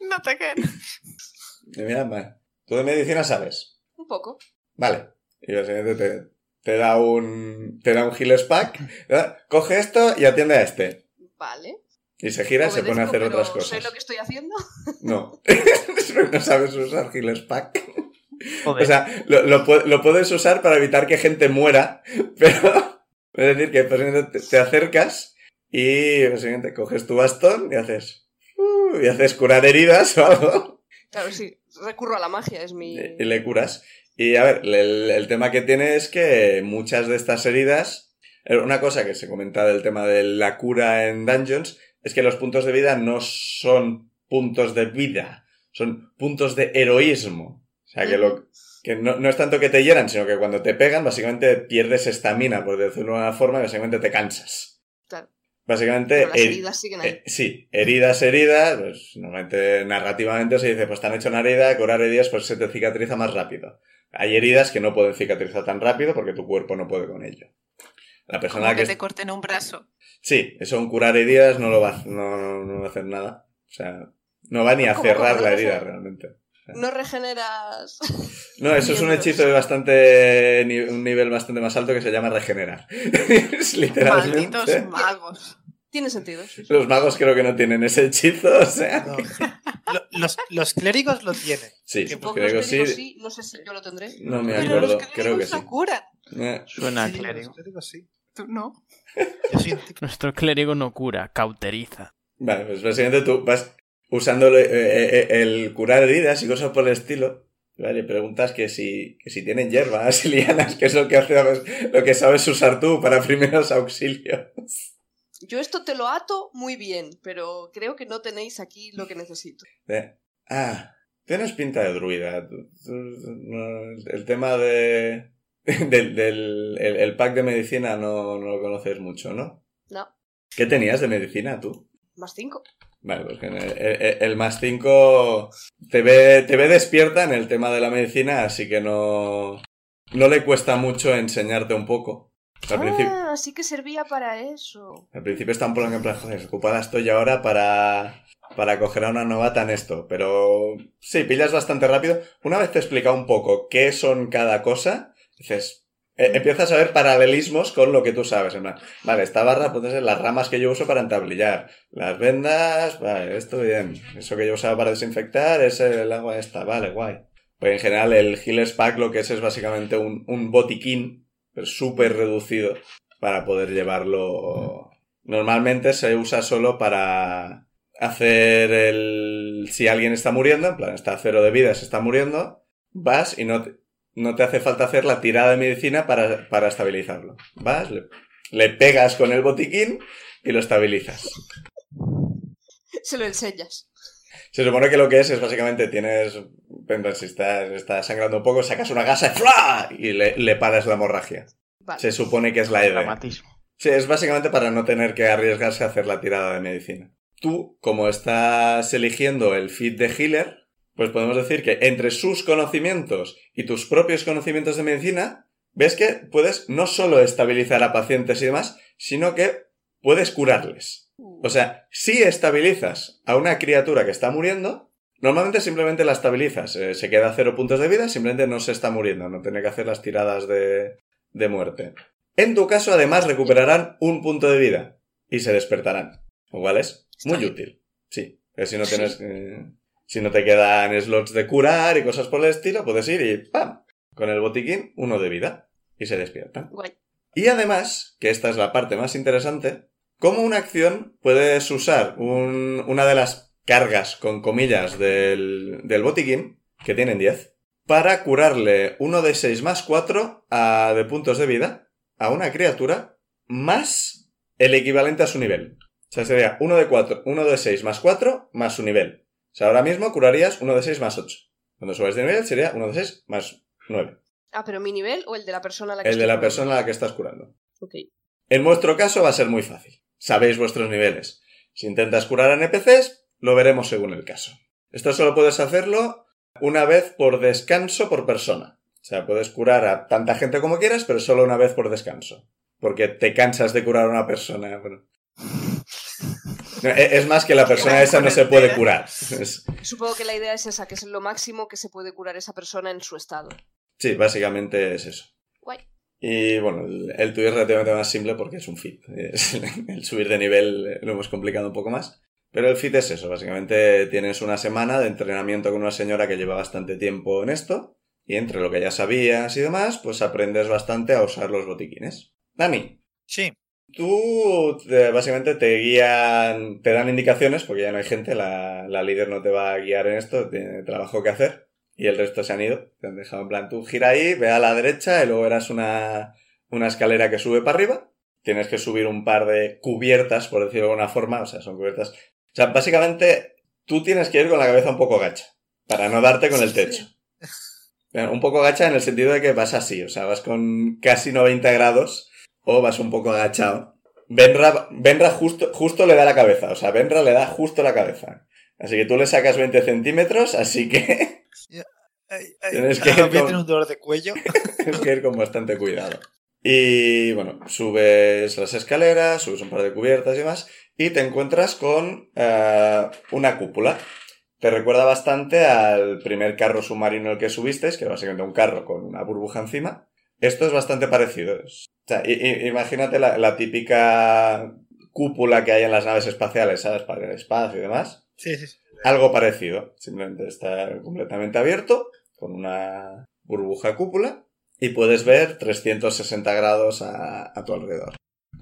No te quedes. Mira, en plan, ¿tú de medicina sabes? Un poco. Vale. Y básicamente te, te da un. Te da un heals pack. ¿verdad? Coge esto y atiende a este. Vale. Y se gira y se pone a hacer pero otras cosas. ¿Sé lo que estoy haciendo? *laughs* No. *laughs* no sabes usar heals pack. Joder. O sea, lo, lo pu- lo puedes usar para evitar que gente muera, *laughs* pero. Es decir, que te, te acercas y básicamente coges tu bastón y haces. uh, y haces curar heridas o algo. Claro, sí. Recurro a la magia, es mi... y le curas. Y a ver, el, el tema que tiene es que muchas de estas heridas. Una cosa que se comenta del tema de la cura en Dungeons es que los puntos de vida no son puntos de vida, son puntos de heroísmo. O sea, que, lo, que no, no es tanto que te hieran, sino que cuando te pegan, básicamente pierdes estamina, por decirlo de una forma, y básicamente te cansas. Claro. Básicamente, Pero las her- heridas siguen ahí. eh, sí, heridas, heridas, pues normalmente narrativamente se dice, pues te han hecho una herida, curar heridas, pues se te cicatriza más rápido. Hay heridas que no pueden cicatrizar tan rápido porque tu cuerpo no puede con ello. La persona Como que... que te corten un brazo. Sí, eso un curar heridas no lo va, no, no va a hacer nada. O sea, no va ni a ¿Cómo, cerrar la No herida realmente. No regeneras... *laughs* No, eso es un hechizo de bastante, un nivel bastante más alto que se llama regenerar. *laughs* Es literalmente. Malditos magos. Tiene sentido. sí, sí. Los magos creo que no tienen ese hechizo, o sea. No. *laughs* Los, los clérigos lo tienen. Sí, los clérigos sí. sí, no sé si yo lo tendré. No me Pero acuerdo, los creo que sí. no curan. Eh, Suena a clérigo. Los clérigos sí. Tú no. *laughs* Nuestro clérigo no cura, cauteriza. Vale, pues básicamente tú vas usando el, eh, eh, el curar heridas y cosas por el estilo. Vale, preguntas que si, que si tienen hierbas y lianas, que es lo que, hace, lo que sabes usar tú para primeros auxilios. Yo esto te lo ato muy bien, pero creo que no tenéis aquí lo que necesito. Eh, ah, tienes pinta de druida. El, tema de... Del, del el, el pack de medicina no, no lo conoces mucho, ¿no? No, ¿Qué tenías de medicina tú? más cinco. Vale, pues el, el- el más 5 te ve, te ve despierta en el tema de la medicina, así que no, no le cuesta mucho enseñarte un poco. Al, principio, Ah, sí que servía para eso. al principio está un poco en plan, joder, ocupada estoy ahora para, para coger a una novata en esto, pero sí, pillas bastante rápido. Una vez te he explicado un poco qué son cada cosa, dices, eh, empiezas a ver paralelismos con lo que tú sabes. En plan, vale, esta barra puede ser las ramas que yo uso para entablillar. Las vendas, vale, esto bien. Eso que yo usaba para desinfectar es el agua esta, vale, guay. Pues en general el Healer's Pack lo que es es básicamente un, un botiquín, pero súper reducido, para poder llevarlo... Normalmente se usa solo para hacer el... Si alguien está muriendo, en plan, está a cero de vida, se está muriendo, vas y no te, no te hace falta hacer la tirada de medicina para, para estabilizarlo. Vas, le, le pegas con el botiquín y lo estabilizas. Se lo enseñas. Se supone que lo que es es básicamente tienes, si estás, estás sangrando un poco, sacas una gasa y, ¡fla! y le, le paras la hemorragia. Vale. Se supone que es la idea. Dramatismo. Sí, es básicamente para no tener que arriesgarse a hacer la tirada de medicina. Tú, como estás eligiendo el feed de healer, pues podemos decir que entre sus conocimientos y tus propios conocimientos de medicina, ves que puedes no solo estabilizar a pacientes y demás, sino que puedes curarles. O sea, si estabilizas a una criatura que está muriendo, normalmente simplemente la estabilizas. eh, se queda a cero puntos de vida, simplemente no se está muriendo, no tiene que hacer las tiradas de, de muerte. En tu caso, además, recuperarán un punto de vida y se despertarán. Lo cual es muy útil. Sí, pero si no tienes. eh, si no te quedan slots de curar y cosas por el estilo, puedes ir y ¡pam! Con el botiquín, uno de vida. Y se despiertan. Guay. Y además, que esta es la parte más interesante, como una acción puedes usar un- una de las cargas, con comillas, del, del botiquín, que tienen 10, para curarle uno de 6 más 4 a- de puntos de vida a una criatura más el equivalente a su nivel. O sea, sería 1 de 4, 1 de 6 más 4 más su nivel. O sea, ahora mismo curarías 1 de 6 más 8. Cuando subes de nivel sería 1 de 6 más 9. Ah, pero mi nivel o el de la persona a la que El de estoy la curando? persona a la que estás curando. Ok. En vuestro caso va a ser muy fácil. Sabéis vuestros niveles. Si intentas curar a NPCs, lo veremos según el caso. Esto solo puedes hacerlo una vez por descanso por persona. O sea, puedes curar a tanta gente como quieras, pero solo una vez por descanso. Porque te cansas de curar a una persona. Bueno. Es más que la persona esa no se puede curar. Supongo que la idea es esa, que es lo máximo que se puede curar esa persona en su estado. Sí, básicamente es eso. Y bueno, el, el tuyo es relativamente más simple porque es un fit. *laughs* Es- el subir de nivel eh, lo hemos complicado un poco más. Pero el fit es eso, básicamente tienes una semana de entrenamiento con una señora que lleva bastante tiempo en esto. Y entre lo que ya sabías y demás, pues aprendes bastante a usar los botiquines. Dani, Sí, tú te- básicamente te guían, te dan indicaciones, porque ya no hay gente, la, la líder no te va a guiar en esto, tiene trabajo que hacer, y el resto se han ido. Te han dejado en plan, tú gira ahí, ve a la derecha, y luego verás una, una escalera que sube para arriba. Tienes que subir un par de cubiertas, por decirlo de alguna forma, o sea, son cubiertas. O sea, básicamente tú tienes que ir con la cabeza un poco gacha, para no darte con el techo. Un poco gacha en el sentido de que vas así, o sea, vas con casi 90 grados o vas un poco agachado. Benra, Benra justo, justo le da la cabeza, o sea, Benra le da justo la cabeza. Así que tú le sacas 20 centímetros, así que Tienes que ir con- un dolor de cuello. *laughs* tienes que ir con bastante cuidado. Y bueno, subes las escaleras, subes un par de cubiertas y demás, y te encuentras con eh, una cúpula. Te recuerda bastante al primer carro submarino al que subisteis, que era básicamente un carro con una burbuja encima. Esto es bastante parecido. O sea, imagínate la, la típica cúpula que hay en las naves espaciales, ¿sabes? Para el espacio y demás. Sí, sí, sí. Algo parecido. Simplemente está completamente abierto, con una burbuja cúpula, y puedes ver 360 grados a, a tu alrededor.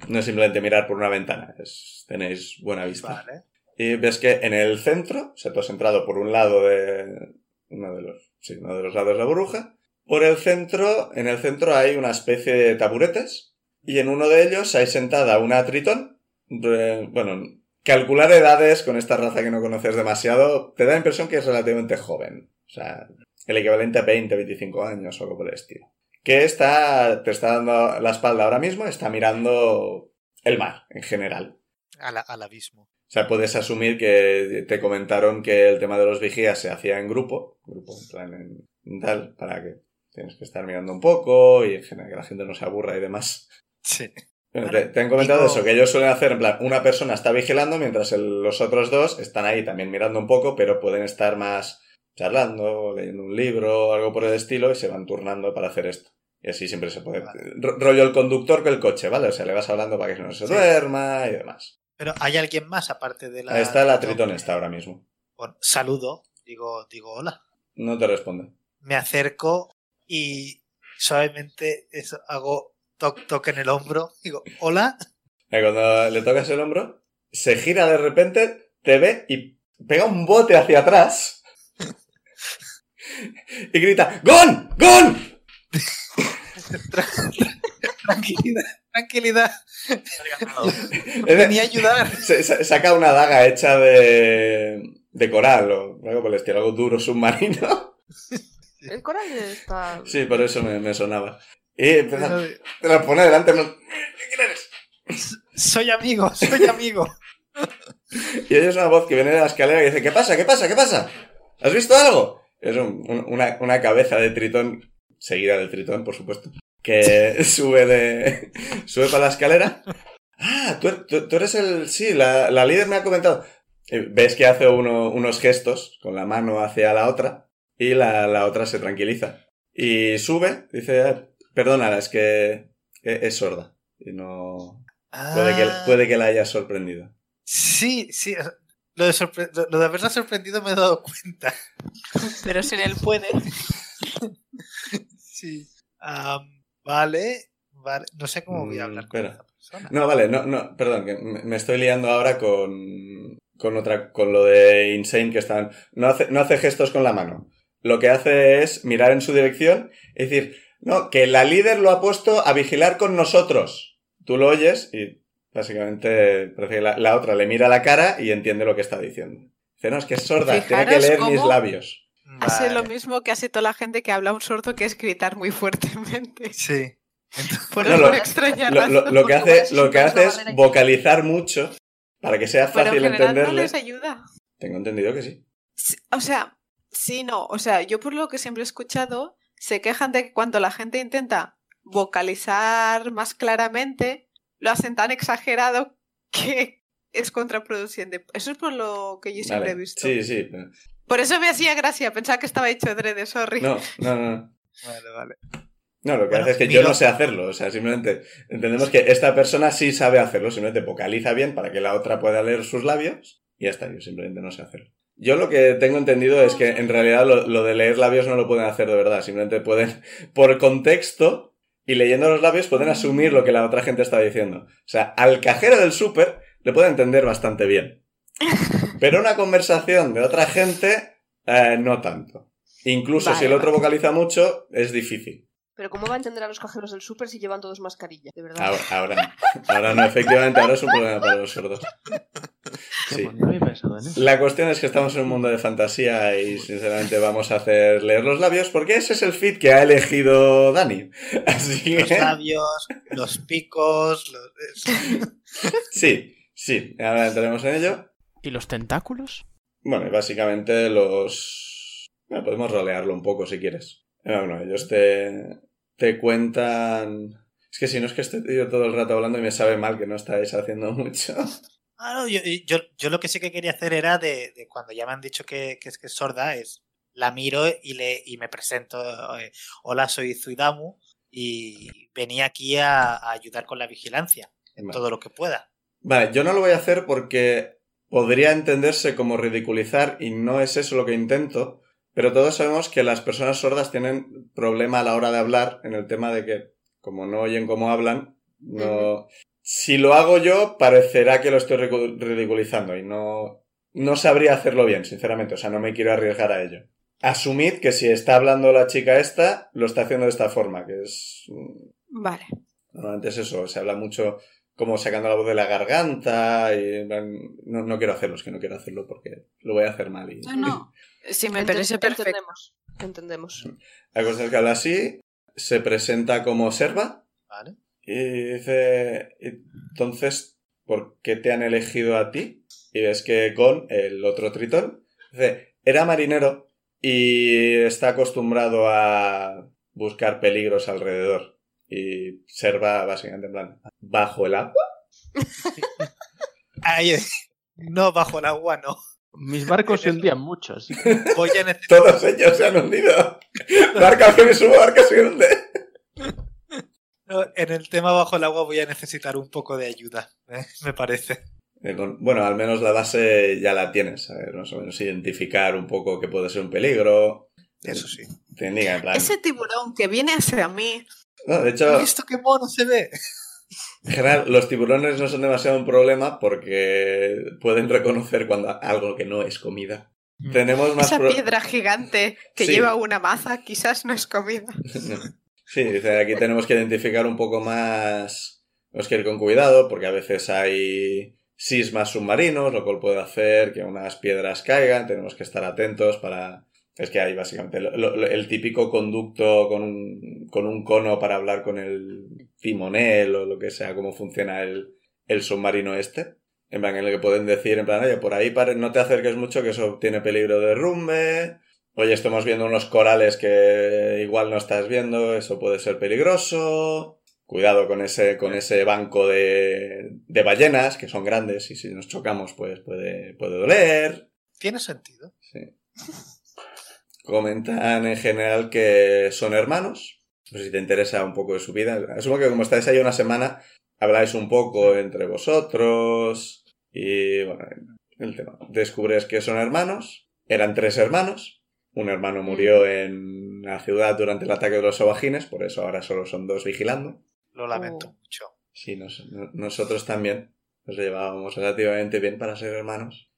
No es simplemente mirar por una ventana, es, tenéis buena vista. Vale. Y ves que en el centro, o sea, tú has entrado por un lado de uno de los, sí, uno de los lados de la burbuja. Por el centro, en el centro hay una especie de taburetes y en uno de ellos hay sentada una tritón. Bueno, calcular edades con esta raza que no conoces demasiado te da la impresión que es relativamente joven. O sea, el equivalente a 20, 25 años o algo por el estilo. Que está, te está dando la espalda ahora mismo, está mirando el mar en general. La- al abismo. O sea, puedes asumir que te comentaron que el tema de los vigías se hacía en grupo, grupo en plan en tal, para que tienes que estar mirando un poco y en general que la gente no se aburra y demás. Sí. Bueno, te, te han comentado digo- eso, que ellos suelen hacer, en plan, una persona está vigilando mientras el- los otros dos están ahí también mirando un poco, pero pueden estar más charlando, leyendo un libro, algo por el estilo, y se van turnando para hacer esto. Y así siempre se puede... Vale. rollo el conductor que el coche, ¿vale? O sea, le vas hablando para que no se Sí. duerma y demás. Pero ¿hay alguien más aparte de la... Ahí está la Tritón? tritón, está ahora mismo. Bueno, saludo, digo, digo hola. No te responde. Me acerco y suavemente eso, hago toc toc en el hombro. Digo, hola. Y cuando le tocas el hombro, se gira de repente, te ve y pega un bote hacia atrás. y grita, ¡Gon! ¡Gon! Tranquilidad, tranquilidad. Venía a ayudar. se- se- saca una daga hecha de, de coral o algo por el estilo, algo duro submarino. El coral está... Sí, por eso me, me sonaba. Y empieza, te la pone delante. ¿Quién eres? Soy amigo, soy amigo. Y oyes una voz que viene de la escalera y dice, ¿qué pasa? ¿Qué pasa? ¿Qué pasa? ¿Has visto algo? Es un- un- una, una cabeza de tritón, seguida del tritón, por supuesto, que *laughs* sube de sube para la escalera. Ah, tú, tú- tú eres el... Sí, la, la líder me ha comentado. Ves que hace uno- unos gestos con la mano hacia la otra y la, la otra se tranquiliza. Y sube, dice, "Ah, perdona, es que e- es sorda. Y no... Puede que, Ah, puede que la haya sorprendido. Sí, sí. Lo de, sorpre- lo- lo de haberla sorprendido me he dado cuenta. Pero sin él puede. Sí. Vale, vale. No sé cómo voy a Mm, hablar con espera. esta persona. No, vale, no, no, perdón, que me me estoy liando ahora con, con otra, con lo de Insane que están, no hace, no hace gestos con la mano. Lo que hace es mirar en su dirección y decir, no, que la líder lo ha puesto a vigilar con nosotros. Tú lo oyes y básicamente parece que la, la otra le mira la cara y entiende lo que está diciendo. Dice, no, es que es sorda, tiene que leer mis labios. Hace lo mismo que hace toda la gente que habla un sordo, que es gritar muy fuertemente. Sí. *laughs* Por No, alguna lo- extraña Lo, lo- razón. lo que hace, lo que hace es vocalizar mucho para que sea Pero fácil en general no entenderle. les ayuda. Tengo entendido que sí. Sí, O sea, sí, no. O sea, yo por lo que siempre he escuchado, se quejan de que cuando la gente intenta vocalizar más claramente, lo hacen tan exagerado *laughs* que es contraproducente. Eso es por lo que yo siempre Vale. he visto. Sí, sí. Por eso me hacía gracia, pensaba que estaba hecho adrede, sorry. No, no, no. Vale, vale. No, lo que Bueno, hace es que yo no sé hacerlo. O sea, simplemente entendemos que esta persona sí sabe hacerlo. Simplemente vocaliza bien para que la otra pueda leer sus labios. Y ya está, yo simplemente no sé hacerlo. Yo lo que tengo entendido es que en realidad lo, lo de leer labios no lo pueden hacer de verdad. Simplemente pueden, *laughs* por contexto y leyendo los labios, pueden asumir lo que la otra gente está diciendo. O sea, al cajero del súper le puede entender bastante bien. *laughs* Pero una conversación de otra gente, eh, no tanto. Incluso Vale, si el otro vale. vocaliza mucho, es difícil. Pero ¿cómo va a entender a los cajeros del súper si llevan todos mascarilla? De verdad. Ahora, ahora, ahora no, efectivamente, ahora es un problema para los sordos. Sí. Pues no había pensado en eso. La cuestión es que estamos en un mundo de fantasía y sinceramente vamos a hacer leer los labios porque ese es el fit que ha elegido Dani. *laughs* Así Los labios, los picos. los- sí, sí, ahora entraremos en ello. ¿Y los tentáculos? Bueno, y básicamente los... Bueno, podemos rolearlo un poco si quieres. Bueno, ellos te, te cuentan... Es que si no es que estoy yo todo el rato hablando y me sabe mal que no estáis haciendo mucho. *laughs* Ah, no, yo, yo, yo lo que sí que quería hacer era de, de cuando ya me han dicho que, que es que es sorda, es la miro y le y me presento. eh, Hola, soy Zuidamu y venía aquí a, a ayudar con la vigilancia en Vale. todo lo que pueda. Vale, yo no lo voy a hacer porque podría entenderse como ridiculizar y no es eso lo que intento, pero todos sabemos que las personas sordas tienen problema a la hora de hablar en el tema de que, como no oyen cómo hablan, no... Si lo hago yo, parecerá que lo estoy ridiculizando y no, no sabría hacerlo bien, sinceramente, o sea, no me quiero arriesgar a ello. asumid que si está hablando la chica esta, lo está haciendo de esta forma, que es... Vale. Normalmente es eso, se habla mucho como sacando la voz de la garganta y no, no quiero hacerlo, es que no quiero hacerlo porque lo voy a hacer mal. Y... No, no. *laughs* Sí, me parece perfecto. Entendemos. Entendemos. La cosa es que habla así, se presenta como serva Vale. y dice, entonces, ¿por qué te han elegido a ti? Y ves que con el otro tritón, dice, era marinero y está acostumbrado a buscar peligros alrededor. Y serva básicamente en plan, bajo el agua. *laughs* Ahí, no bajo el agua, no. Mis barcos se hundían mucho, así que *laughs* Voy a necesitar. Todos ellos se han hundido. *laughs* Barca que me subo, barca se hunde. En el tema bajo el agua voy a necesitar un poco de ayuda, ¿eh? me parece. Eh, Bueno, al menos la base ya la tienes, a ver, más o menos identificar un poco que puede ser un peligro. Eso sí. Te indica, en plan. Ese tiburón que viene hacia mí. No, de hecho, ¿Esto qué mono se ve? en general, los tiburones no son demasiado un problema porque pueden reconocer cuando algo que no es comida. Tenemos más Esa pro- piedra gigante que Sí. lleva una maza quizás no es comida. *laughs* Sí, dice, aquí tenemos que identificar un poco más. Tenemos que ir con cuidado porque a veces hay sismas submarinos, lo cual puede hacer que unas piedras caigan. Tenemos que estar atentos para. Es que hay básicamente lo- lo- el típico conducto con un, con un cono para hablar con el timonel o lo que sea, cómo funciona el, el submarino este. En plan, en el que pueden decir, en plan, oye, por ahí pare- no te acerques mucho que eso tiene peligro de derrumbe. Oye, estamos viendo unos corales que igual no estás viendo, eso puede ser peligroso. Cuidado con ese, con ese banco de, de ballenas, que son grandes, y si nos chocamos, pues puede, puede doler. Tiene sentido. Sí. *laughs* Comentan en general que son hermanos. No sé si te interesa un poco de su vida. Asumo que como estáis ahí una semana, habláis un poco entre vosotros. Y bueno, el tema. Descubres que son hermanos. Eran tres hermanos. Un hermano murió en la ciudad durante el ataque de los sobajines, por eso ahora solo son dos vigilando. Lo lamento Oh. mucho. Sí, nos- no- nosotros también nos llevábamos relativamente bien para ser hermanos.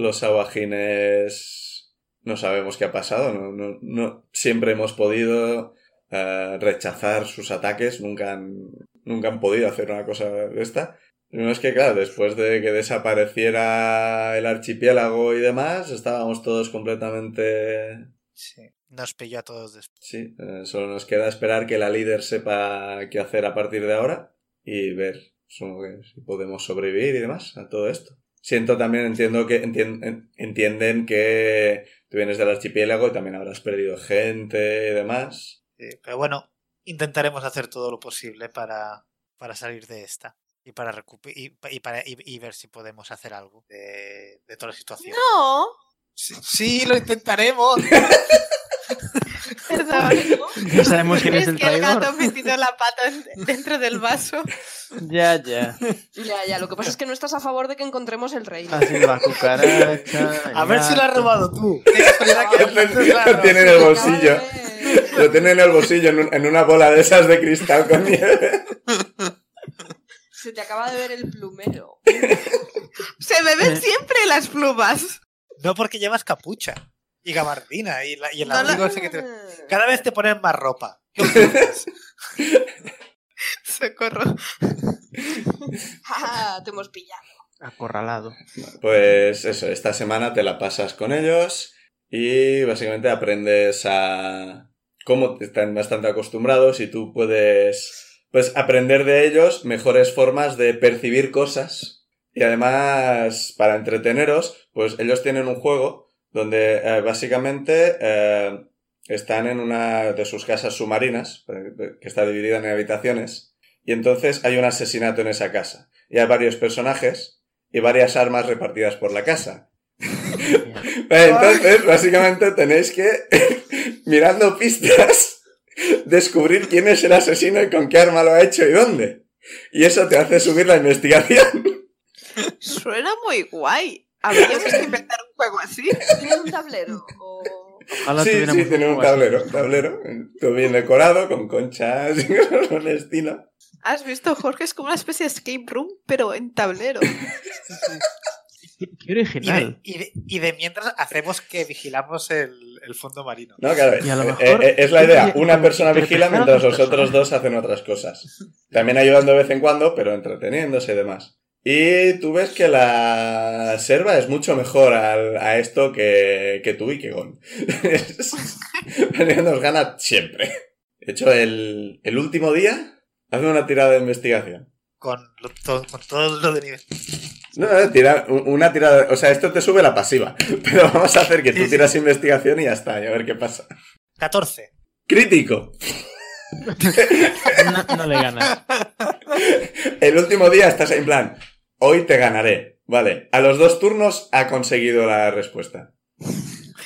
Los aguajines no sabemos qué ha pasado, no, no, no- siempre hemos podido eh, rechazar sus ataques, nunca han, nunca han podido hacer una cosa de esta. No es que, claro, después de que desapareciera el archipiélago y demás, estábamos todos completamente Sí. Nos pilló a todos después. Sí, eh, solo nos queda esperar que la líder sepa qué hacer a partir de ahora y ver supongo que si podemos sobrevivir y demás a todo esto. Siento también, entiendo que entien- en- entienden que tú vienes del archipiélago y también habrás perdido gente y demás. Sí, pero bueno, intentaremos hacer todo lo posible para, para salir de esta. Y para, recupe- y, y para y, y ver si podemos hacer algo de, de toda la situación. No, Sí, sí, lo intentaremos. *laughs* perdón. ya sabemos quién es Es el que el gato ha metido la pata en- dentro del vaso. Ya, ya. Ya, ya, lo que pasa es que no estás a favor de que encontremos el reino. Así la cucaracha. A ver si lo has robado tú. *laughs* Que Lo tiene en el bolsillo. Lo tiene en el bolsillo en, un- en una bola de esas de cristal con nieve. Se te acaba de ver el plumero. Se me ven siempre las plumas. No porque llevas capucha y gabardina y, la- y el No, ese que te- *laughs* Cada vez te ponen más ropa. *laughs* Socorro. *laughs* Ah, te hemos pillado. Acorralado. Pues eso, esta semana te la pasas con ellos y básicamente aprendes a cómo están bastante acostumbrados y tú puedes pues aprender de ellos mejores formas de percibir cosas y además para entreteneros pues ellos tienen un juego donde eh, básicamente eh, están en una de sus casas submarinas eh, que está dividida en habitaciones y entonces hay un asesinato en esa casa y hay varios personajes y varias armas repartidas por la casa. *laughs* Entonces, básicamente tenéis que, *laughs* mirando pistas, descubrir quién es el asesino y con qué arma lo ha hecho y dónde. Y eso te hace subir la investigación. Suena muy guay. Habríamos que inventar juego así. ¿Tienen un tablero? O... Ojalá sí, sí, tiene un tablero, tablero, todo bien decorado, con conchas y cosas por el estilo. ¿Has visto, Jorge? Es como una especie de escape room, pero en tablero. Qué Y de, original. y de- y de mientras hacemos que vigilamos el, el fondo marino. No, claro, Y a lo eh, mejor- eh, es la idea. Una persona vigila mientras los otros dos hacen otras cosas. También ayudando de vez en cuando, pero entreteniéndose y demás. Y tú ves que la serva es mucho mejor al- a esto que, que tú y que Gon. *laughs* Nos gana siempre. De hecho, el, el último día hace una tirada de investigación. Con, lo- to- con todo lo de nivel. No, no, tira, un- una tirada. O sea, esto te sube la pasiva. *laughs* Pero vamos a hacer que tú Sí, sí. tiras investigación y ya está, y a ver qué pasa. 14. Crítico. *laughs* No, no le ganas. El último día estás en plan, hoy te ganaré. Vale, a los dos turnos ha conseguido la respuesta.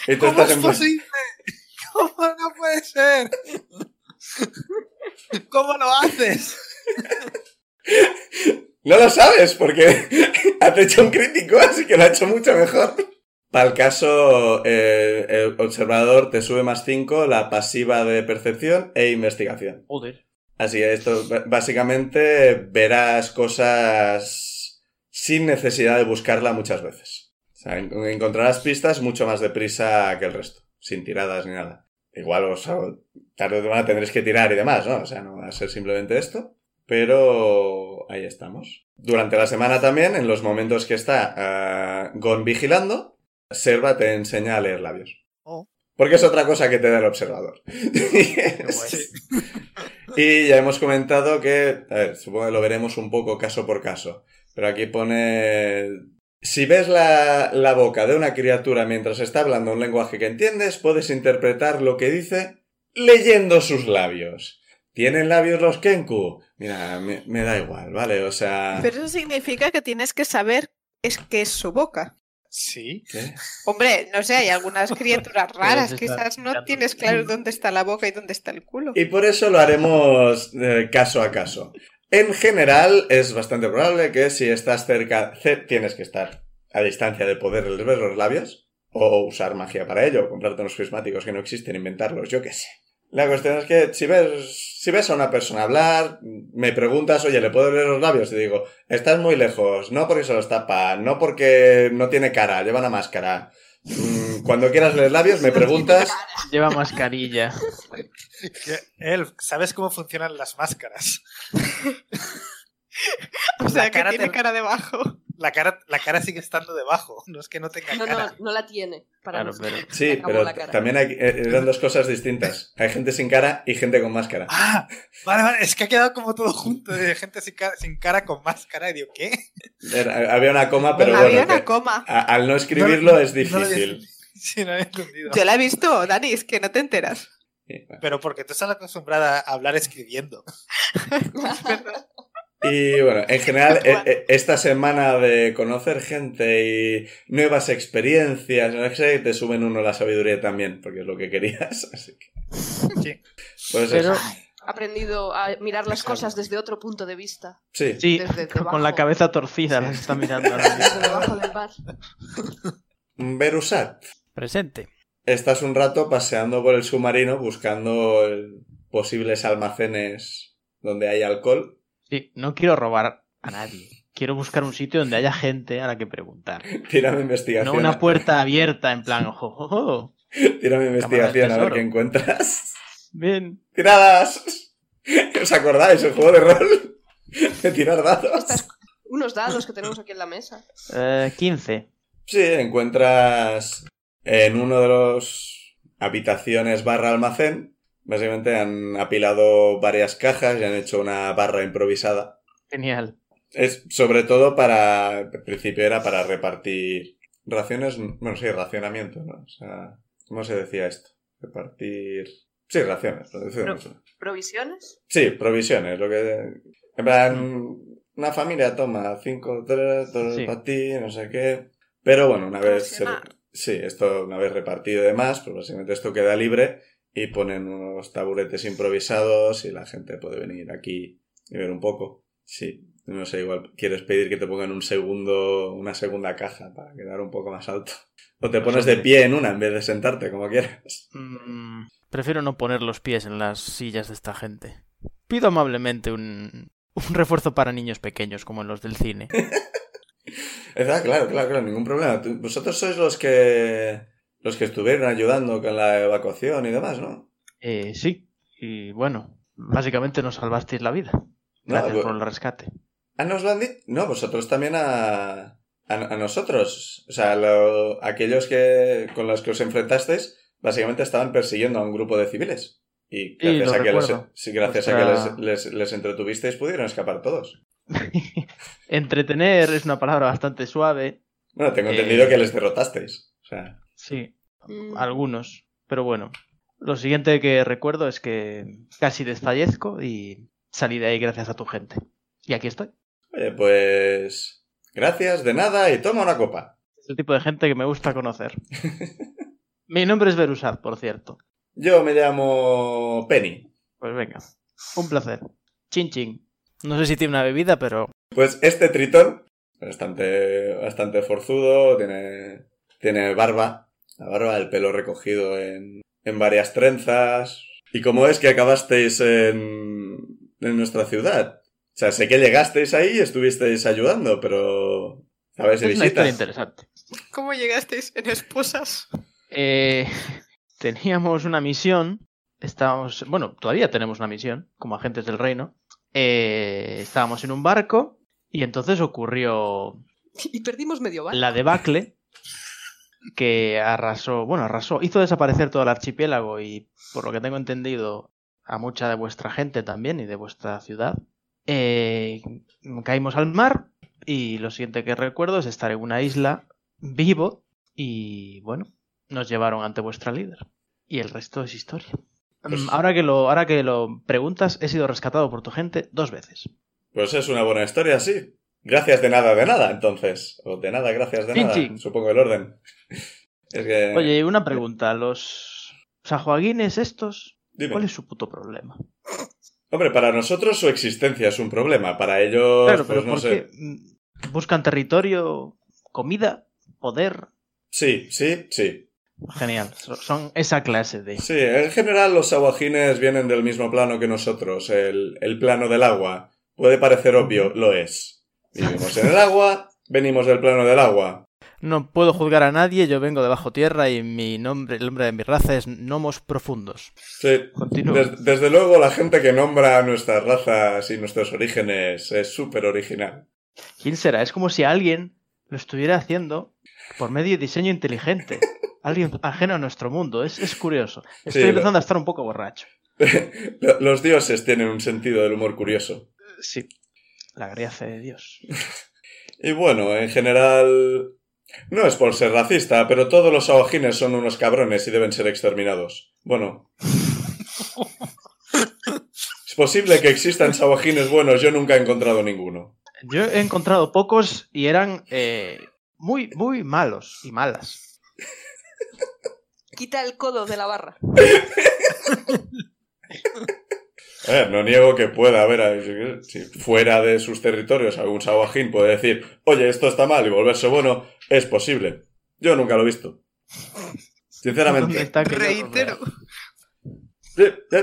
Y tú ¿Cómo estás es en posible? ¿Cómo no puede ser? ¿Cómo lo haces? no lo sabes porque *laughs* has hecho un crítico, así que lo ha hecho mucho mejor. Para el caso, eh, el observador te sube más 5 la pasiva de percepción e investigación. Joder. Así que esto, básicamente, verás cosas sin necesidad de buscarla muchas veces. O sea, en- encontrarás pistas mucho más deprisa que el resto, sin tiradas ni nada. Igual, o sea, tarde o temprano tendréis que tirar y demás, ¿no? O sea, no va a ser simplemente esto. Pero ahí estamos. Durante la semana también, en los momentos que está ah, Gon vigilando, Serva te enseña a leer labios. Oh. Porque es otra cosa que te da el observador. guay. *laughs* Y ya hemos comentado que, a ver, supongo que lo veremos un poco caso por caso, pero aquí pone, si ves la, la boca de una criatura mientras está hablando un lenguaje que entiendes, puedes interpretar lo que dice leyendo sus labios. ¿Tienen labios los Kenku? Mira, me, me da igual, ¿vale? O sea... Pero eso significa que tienes que saber es que es su boca. Sí. ¿Qué? Hombre, no sé, hay algunas *laughs* criaturas raras, quizás no tienes claro dónde está la boca y dónde está el culo. Y por eso lo haremos eh, caso a caso. En general, es bastante probable que si estás cerca, ce- tienes que estar a distancia de poder ver los labios, o usar magia para ello, comprarte unos prismáticos que no existen, inventarlos, yo qué sé. La cuestión es que si ves, si ves a una persona hablar, me preguntas, oye, ¿le puedo leer los labios? Y digo, estás muy lejos, no porque se los tapa, no porque no tiene cara, lleva una máscara. Mm, Cuando quieras leer labios, me preguntas. Lleva mascarilla. Él, ¿sabes cómo funcionan las máscaras? *laughs* o sea, la que tiene te- cara debajo. La cara, la cara sigue estando debajo, *laughs* no es que no tenga No, cara. no, no la tiene. Para Claro, pero- *laughs* Sí, pero la cara. también hay, eh, eran dos cosas distintas. Hay gente sin cara y gente con máscara. Ah, vale, vale, es que ha quedado como todo junto, de gente sin cara, sin cara con máscara, y digo, ¿qué? Era- había una coma, pero Había bueno, una que coma. a- al no escribirlo No- es no lo había- difícil. *laughs* Sí, no he entendido. Yo la he visto, Dani, es que no te enteras. Sí, bueno. Pero porque tú estás acostumbrada a hablar escribiendo. Y bueno, en general, *laughs* eh, eh, esta semana de conocer gente y nuevas experiencias, no sé, te suben uno la sabiduría también, porque es lo que querías. *laughs* Así que, Sí. pues Pero eso. Aprendido a mirar las cosas desde otro punto de vista. Sí, sí, Desde con debajo. la cabeza torcida las está mirando ahora mismo. Desde debajo del mar. Berusat. *laughs* Presente. Estás un rato paseando por el submarino buscando posibles almacenes donde hay alcohol. Sí, no quiero robar a nadie. Quiero buscar un sitio donde haya gente a la que preguntar. Tírame investigación. No una puerta abierta en plan, ojo, ojo, ojo. Tírame investigación a ver qué encuentras. Bien. ¡Tiradas! ¿Os acordáis? El juego de rol. De tirar dados. Estas- unos dados que tenemos aquí en la mesa. Eh, 15. Sí, encuentras en uno de los habitaciones barra almacén. Básicamente han apilado varias cajas y han hecho una barra improvisada. Genial. Es sobre todo para. Al principio era para repartir raciones. Bueno, sí, racionamiento, ¿no? O sea, ¿cómo se decía esto? Repartir. Sí, raciones. lo. ¿Provisiones? Sí, provisiones, lo que... En plan, una familia toma cinco, tres, dos Sí. para ti, no sé qué... Pero bueno, una vez... se- sí, esto una vez repartido y demás, pues básicamente esto queda libre y ponen unos taburetes improvisados y la gente puede venir aquí y ver un poco. Sí, no sé, igual quieres pedir que te pongan un segundo, una segunda caja para quedar un poco más alto. O te pones de pie en una en vez de sentarte, como quieras. Mm, prefiero no poner los pies en las sillas de esta gente. Pido amablemente un, un refuerzo para niños pequeños, como en los del cine. *laughs* Claro, claro, claro, ningún problema. Vosotros sois los que los que estuvieron ayudando con la evacuación y demás, ¿no? Eh, sí, y bueno, básicamente nos salvasteis la vida. No, Gracias pues- por el rescate. ¿Ah, nos lo han dicho? No, vosotros también a, a, a nosotros. O sea, lo- aquellos que con los que os enfrentasteis, básicamente estaban persiguiendo a un grupo de civiles. Y gracias, a que, les, sí, gracias O a que les, les, les entretuvisteis, pudieron escapar todos. *laughs* Entretener es una palabra bastante suave. Bueno, tengo Eh, entendido que les derrotasteis. O sea, Sí, Mm. algunos. Pero bueno, lo siguiente que recuerdo es que casi desfallezco y salí de ahí gracias a tu gente. Y aquí estoy. oye, pues. Gracias, de nada, y toma una copa. Es el tipo de gente que me gusta conocer. *laughs* Mi nombre es Berusad, por cierto. Yo me llamo Penny. Pues venga, un placer. Chin chin. No sé si tiene una bebida, pero Pues este tritón, bastante, bastante forzudo, tiene, tiene barba, la barba, el pelo recogido en, en varias trenzas. ¿Y cómo es que acabasteis en, en nuestra ciudad? O sea, sé que llegasteis ahí y estuvisteis ayudando, pero... ¿Sabes de Es una historia interesante. ¿Cómo llegasteis en esposas? Eh, teníamos una misión. Estábamos. Bueno, todavía tenemos una misión como agentes del reino. Eh, estábamos en un barco y entonces ocurrió *laughs* Y perdimos medio barco. la debacle que arrasó. Bueno, arrasó. Hizo desaparecer todo el archipiélago y, por lo que tengo entendido, a mucha de vuestra gente también y de vuestra ciudad. Eh, caímos al mar y lo siguiente que recuerdo es estar en una isla vivo y bueno, nos llevaron ante vuestra líder. Y el resto es historia. Pues- Mm, Ahora que, lo, ahora que lo preguntas, he sido rescatado por tu gente dos veces. Pues es una buena historia, sí. Gracias de nada, de nada, entonces. O de nada, gracias de nada. Supongo el orden. *laughs* Es que... Oye, una pregunta. ¿Los sajuaguines estos? dime. ¿Cuál es su puto problema? Hombre, para nosotros su existencia es un problema. Para ellos, Claro, pero pues no ¿por sé. ¿Buscan territorio, comida, poder? Sí, sí, sí. Genial. So- Son esa clase de... Sí, en general los saguajines vienen del mismo plano que nosotros, el, el plano del agua. Puede parecer obvio, lo es. Vivimos en el agua, venimos del plano del agua. no puedo juzgar a nadie. Yo vengo de bajo tierra y mi nombre, el nombre de mi raza es Gnomos Profundos. Sí. Continúa. Des- desde luego la gente que nombra nuestras razas y nuestros orígenes es súper original. ¿Quién será? Es como si alguien lo estuviera haciendo por medio de diseño inteligente. *laughs* Alguien ajeno a nuestro mundo. Es, es curioso. Estoy Sí, empezando a estar un poco borracho. *laughs* Lo- Los dioses tienen un sentido del humor curioso. Sí. La gracia de Dios. *laughs* Y bueno, en general... No es por ser racista, pero todos los saguajines son unos cabrones y deben ser exterminados. Bueno. *laughs* Es posible que existan saguajines buenos, yo nunca he encontrado ninguno. Yo he encontrado pocos y eran eh, muy, muy malos y malas. Quita el codo de la barra. *laughs* A ver, no niego que pueda haber, si fuera de sus territorios algún saguajín puede decir, oye, esto está mal y volverse bueno, es posible. Yo nunca lo he visto. ¿Dónde Sinceramente. está que Reitero. vea? Sí, sí.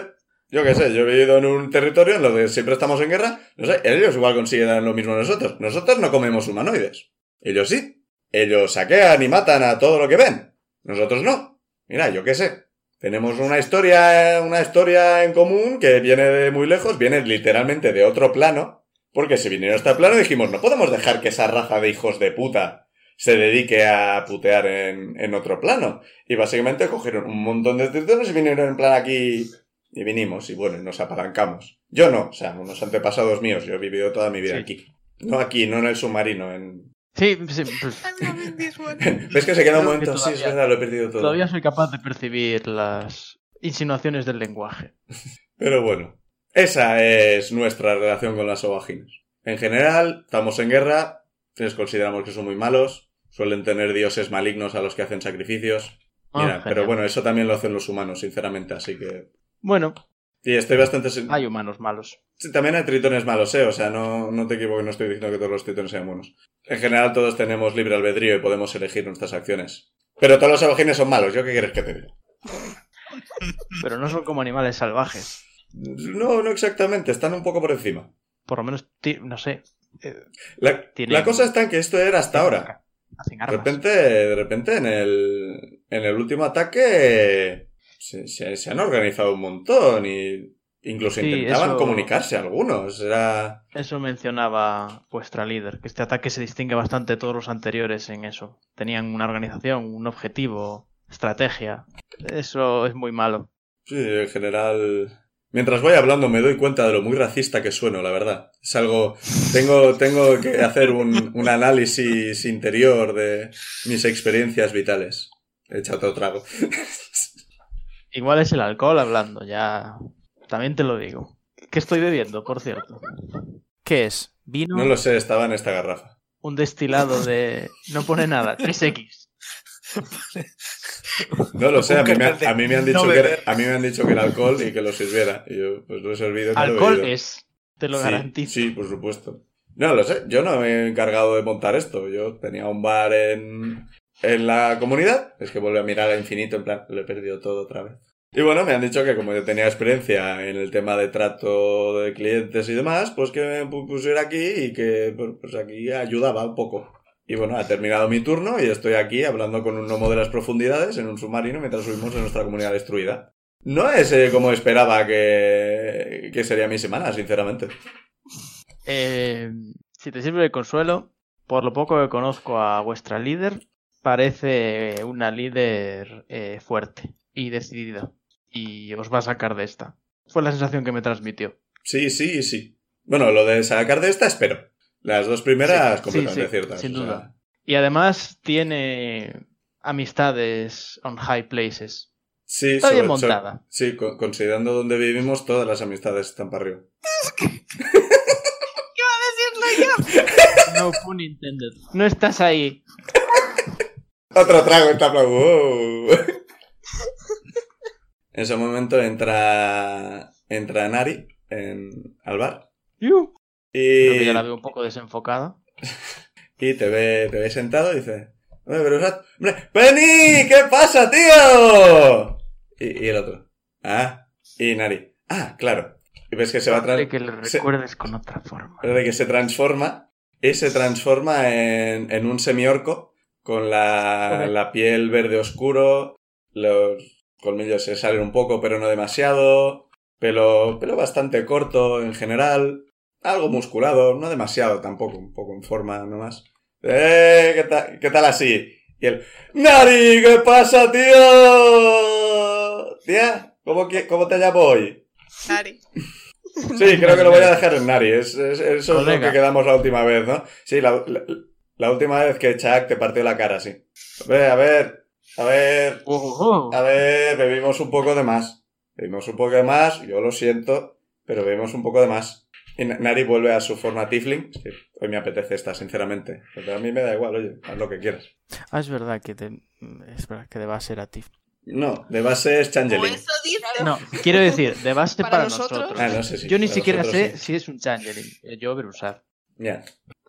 Yo qué sé, yo he vivido en un territorio en donde siempre estamos en guerra. No sé, ellos igual consiguen lo mismo nosotros. Nosotros no comemos humanoides. Ellos sí. Ellos saquean y matan a todo lo que ven. Nosotros no. Mira, yo qué sé. Tenemos una historia, una historia en común que viene de muy lejos, viene literalmente de otro plano. Porque se vinieron a este plano y dijimos, no podemos dejar que esa raza de hijos de puta se dedique a putear en, en otro plano. Y básicamente cogieron un montón de tritones y vinieron en plan aquí y vinimos y bueno, y nos apalancamos. Yo no, o sea, unos antepasados míos, yo he vivido toda mi vida Sí. aquí. No aquí, no en el submarino, en... Sí, sí, pues. *laughs* ¿Ves *laughs* que se queda un momento? Sí, es todavía- verdad, lo he perdido todo. todavía soy capaz de percibir las insinuaciones del lenguaje. *laughs* Pero bueno, esa es nuestra relación con las ovagines. En general, estamos en guerra, les consideramos que son muy malos, suelen tener dioses malignos a los que hacen sacrificios. Ah, Mira, pero bueno, eso también lo hacen los humanos, sinceramente, así que... Bueno, Y estoy bastante... hay humanos malos. Sí, también hay tritones malos, ¿eh? O sea, no, no te equivoques, no estoy diciendo que todos los tritones sean buenos. En general todos tenemos libre albedrío y podemos elegir nuestras acciones. Pero todos los abogines son malos, ¿yo qué quieres que te diga? *laughs* Pero no son como animales salvajes. No, no exactamente, están un poco por encima. Por lo menos, no sé, eh, La, la cosa está en que esto era hasta ahora. De repente, de repente en el, en el último ataque se, se- se han organizado un montón y incluso Sí, intentaban eso- comunicarse algunos. Era... Eso mencionaba vuestra líder, que este ataque se distingue bastante de todos los anteriores en eso. Tenían una organización, un objetivo, estrategia. Eso es muy malo. Sí, en general... Mientras voy hablando me doy cuenta de lo muy racista que sueno, la verdad. Es algo... Tengo, tengo que hacer un, un análisis interior de mis experiencias vitales. He echado otro trago. *laughs* Igual es el alcohol hablando, ya. También te lo digo. ¿Qué estoy bebiendo, por cierto? ¿Qué es? ¿Vino? No lo sé, estaba en esta garrafa. Un destilado de. No pone nada, 3X. No lo sé, a mí, me, cartel de a mí me han no dicho que, beber. a mí me han dicho que era alcohol y que lo sirviera. Y yo, pues lo he servido me lo he Alcohol es, te lo Sí, garantizo. Sí, por supuesto. No lo sé, yo no me he encargado de montar esto. Yo tenía un bar en, en la comunidad. Es que vuelve a mirar al infinito, en plan, lo he perdido todo otra vez. Y bueno, me han dicho que como yo tenía experiencia en el tema de trato de clientes y demás, pues que me pu- pusiera aquí y que pues, pues aquí ayudaba un poco. Y bueno, ha terminado mi turno y estoy aquí hablando con un gnomo de las profundidades en un submarino mientras subimos en nuestra comunidad destruida. No es eh, como esperaba que, que sería mi semana, sinceramente. Eh, si te sirve de consuelo, por lo poco que conozco a vuestra líder, parece una líder eh, fuerte y decidida. Y os va a sacar de esta. Fue la sensación que me transmitió. Sí, sí sí. Bueno, lo de sacar de esta espero. Las dos primeras Sí, completamente sí, sí, ciertas. sin o sea, duda. Y además tiene amistades on high places. sí, Está bien sobre- sobre- montada. sí, co- considerando donde vivimos, todas las amistades están para arriba. *laughs* *laughs* No pun intended. No estás ahí. Otro trago está. ¡Wow! *laughs* en ese momento entra entra Nari en, al bar y, Creo que ya la veo un poco desenfocada. *laughs* y te ve te ve sentado y dice "Hombre, pero hombre, Penny qué pasa tío y, y el otro ah y Nari ah claro y ves que se va a Quiere tra- que le se- recuerdes con otra forma. de que se transforma y se transforma en, en un semiorco con la, la piel verde oscuro, los colmillos se salen un poco pero no demasiado, pelo, pelo bastante corto en general, algo musculado, no demasiado tampoco, un poco en forma nomás. ¡Eh! ¿Qué tal, qué tal así? Y el ¡Nari! ¿Qué pasa, tío? Tía, ¿cómo, que- cómo te llamo hoy? Nari. Sí, creo que lo voy a dejar en Nari. Es, es- eso es lo que quedamos la última vez, ¿no? Sí, la, la- la última vez que Chuck te partió la cara, sí. A ver, a ver, a ver, a ver, bebimos un poco de más. Bebimos un poco de más, yo lo siento, pero bebimos un poco de más. Y Na- Nari vuelve a su forma Tifling. Hoy me apetece esta, sinceramente. Pero a mí me da igual, oye, haz lo que quieras. Ah, es verdad que te... Es verdad que deba ser a ti. No, de base es Changeling. eso dice. No, quiero decir, de base Para para, nosotros. nosotros. Ah, no sé si. Yo ni siquiera sé sí. si es un changeling. Eh, Yo Berusad. Ya.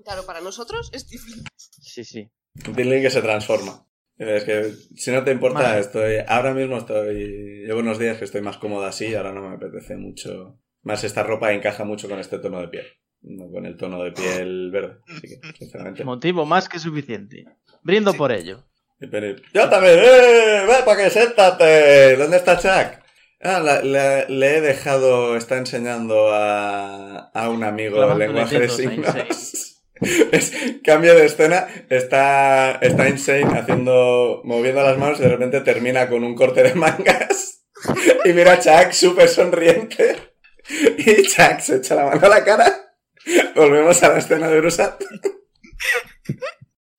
Claro, para nosotros es difícil. Sí, sí. Que se transforma. Es que, si no te importa, Vale. estoy. Ahora mismo estoy. Llevo unos días que estoy más cómoda así, ahora no me apetece mucho. Más esta ropa encaja mucho con este tono de piel. No con el tono de piel verde. Así que, sinceramente. Motivo más que suficiente. Brindo por ello. Yo también, ¡eh! ¡Ve para que siéntate! ¿Dónde está Chuck? Ah, la- la- le he dejado, está enseñando a, a un amigo el lenguaje de signos. *laughs* Es- cambio de escena, está, está Insane haciendo, moviendo las manos y de repente termina con un corte de mangas. *laughs* Y mira a Chuck súper sonriente. *laughs* Y Chuck se echa la mano a la cara. Volvemos a la escena de Brusat.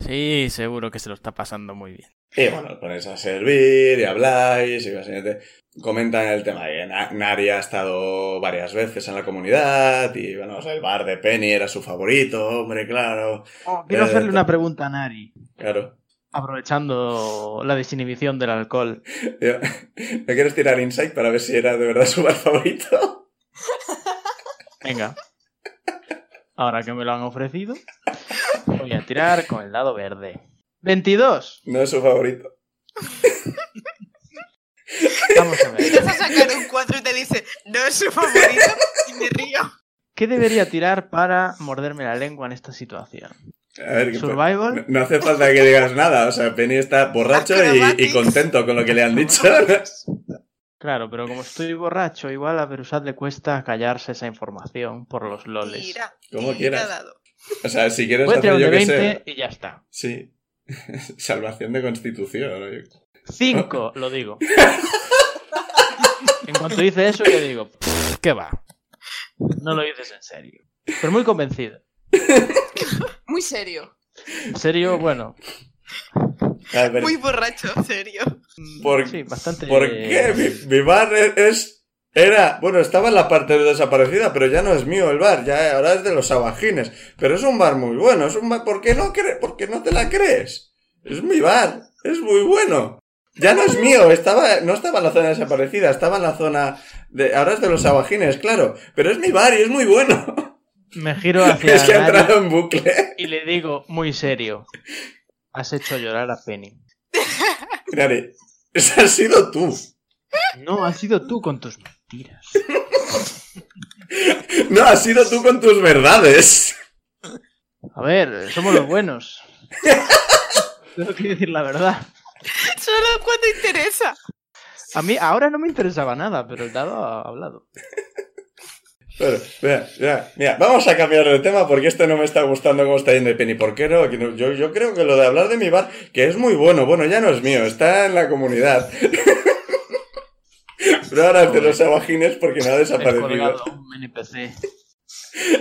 Sí, seguro que se lo está pasando muy bien. Y bueno, os ponéis a servir y habláis y básicamente comentan el tema de que Na- Nari ha estado varias veces en la comunidad y bueno, o sea, el bar de Penny era su favorito, hombre, claro, quiero Eh, hacerle una pregunta a Nari. claro. Aprovechando la desinhibición del alcohol. ¿Me quieres tirar insight para ver si era de verdad su bar favorito? Venga. Ahora que me lo han ofrecido, voy a tirar con el dado verde. 22. No es su favorito. Vamos a ver. Empiezas a sacar un 4 y te dice, no es su favorito, y me río. ¿Qué debería tirar para morderme la lengua en esta situación? A ver, ¿Survival? no- no hace falta que digas nada. O sea, Penny está borracho y, contento con lo que le han dicho. Claro, pero como estoy borracho, igual a Berusat le cuesta callarse esa información por los loles. Tira. Como tira quieras. dado. O sea, si quieres hacer yo que 20 sé. y ya está. Sí. *laughs* Salvación de constitución. ¿no? 5, *laughs* lo digo. En cuanto dice eso, yo digo, "Pff, ¿qué va? No lo dices en serio. Pero muy convencido. *laughs* Muy serio. En serio, bueno. Ver, Muy borracho, en serio. ¿Por, Sí, bastante. ¿por qué? Mi, mi bar es- Era. Bueno, estaba en la parte desaparecida, pero ya no es mío el bar. Ya ahora es de los sabajines. Pero es un bar muy bueno. Es un bar. ¿Por qué no, cre- ¿Por qué no te la crees? Es mi bar. Es muy bueno. Ya no es mío. Estaba, no estaba en la zona desaparecida. Estaba en la zona. De, ahora es de los sabajines, claro. Pero es mi bar y es muy bueno. Me giro *laughs* hacia es que ha entrado en bucle. y le digo, muy serio. Has hecho llorar a Penny. Nari, esa has sido tú. No, has sido tú con tus mentiras. No, has sido tú con tus verdades. A ver, somos los buenos. *laughs* Tengo que decir la verdad. Solo cuando interesa. A mí ahora no me interesaba nada, pero el dado ha hablado. Bueno, mira, mira, mira, vamos a cambiar de tema porque esto no me está gustando cómo está yendo el Penny. ¿Por qué no? Que no- Yo, yo creo que lo de hablar de mi bar, que es muy bueno, bueno, ya no es mío, está en la comunidad. Pero ahora es de los sabajines porque no ha desaparecido. colgado un NPC. *laughs*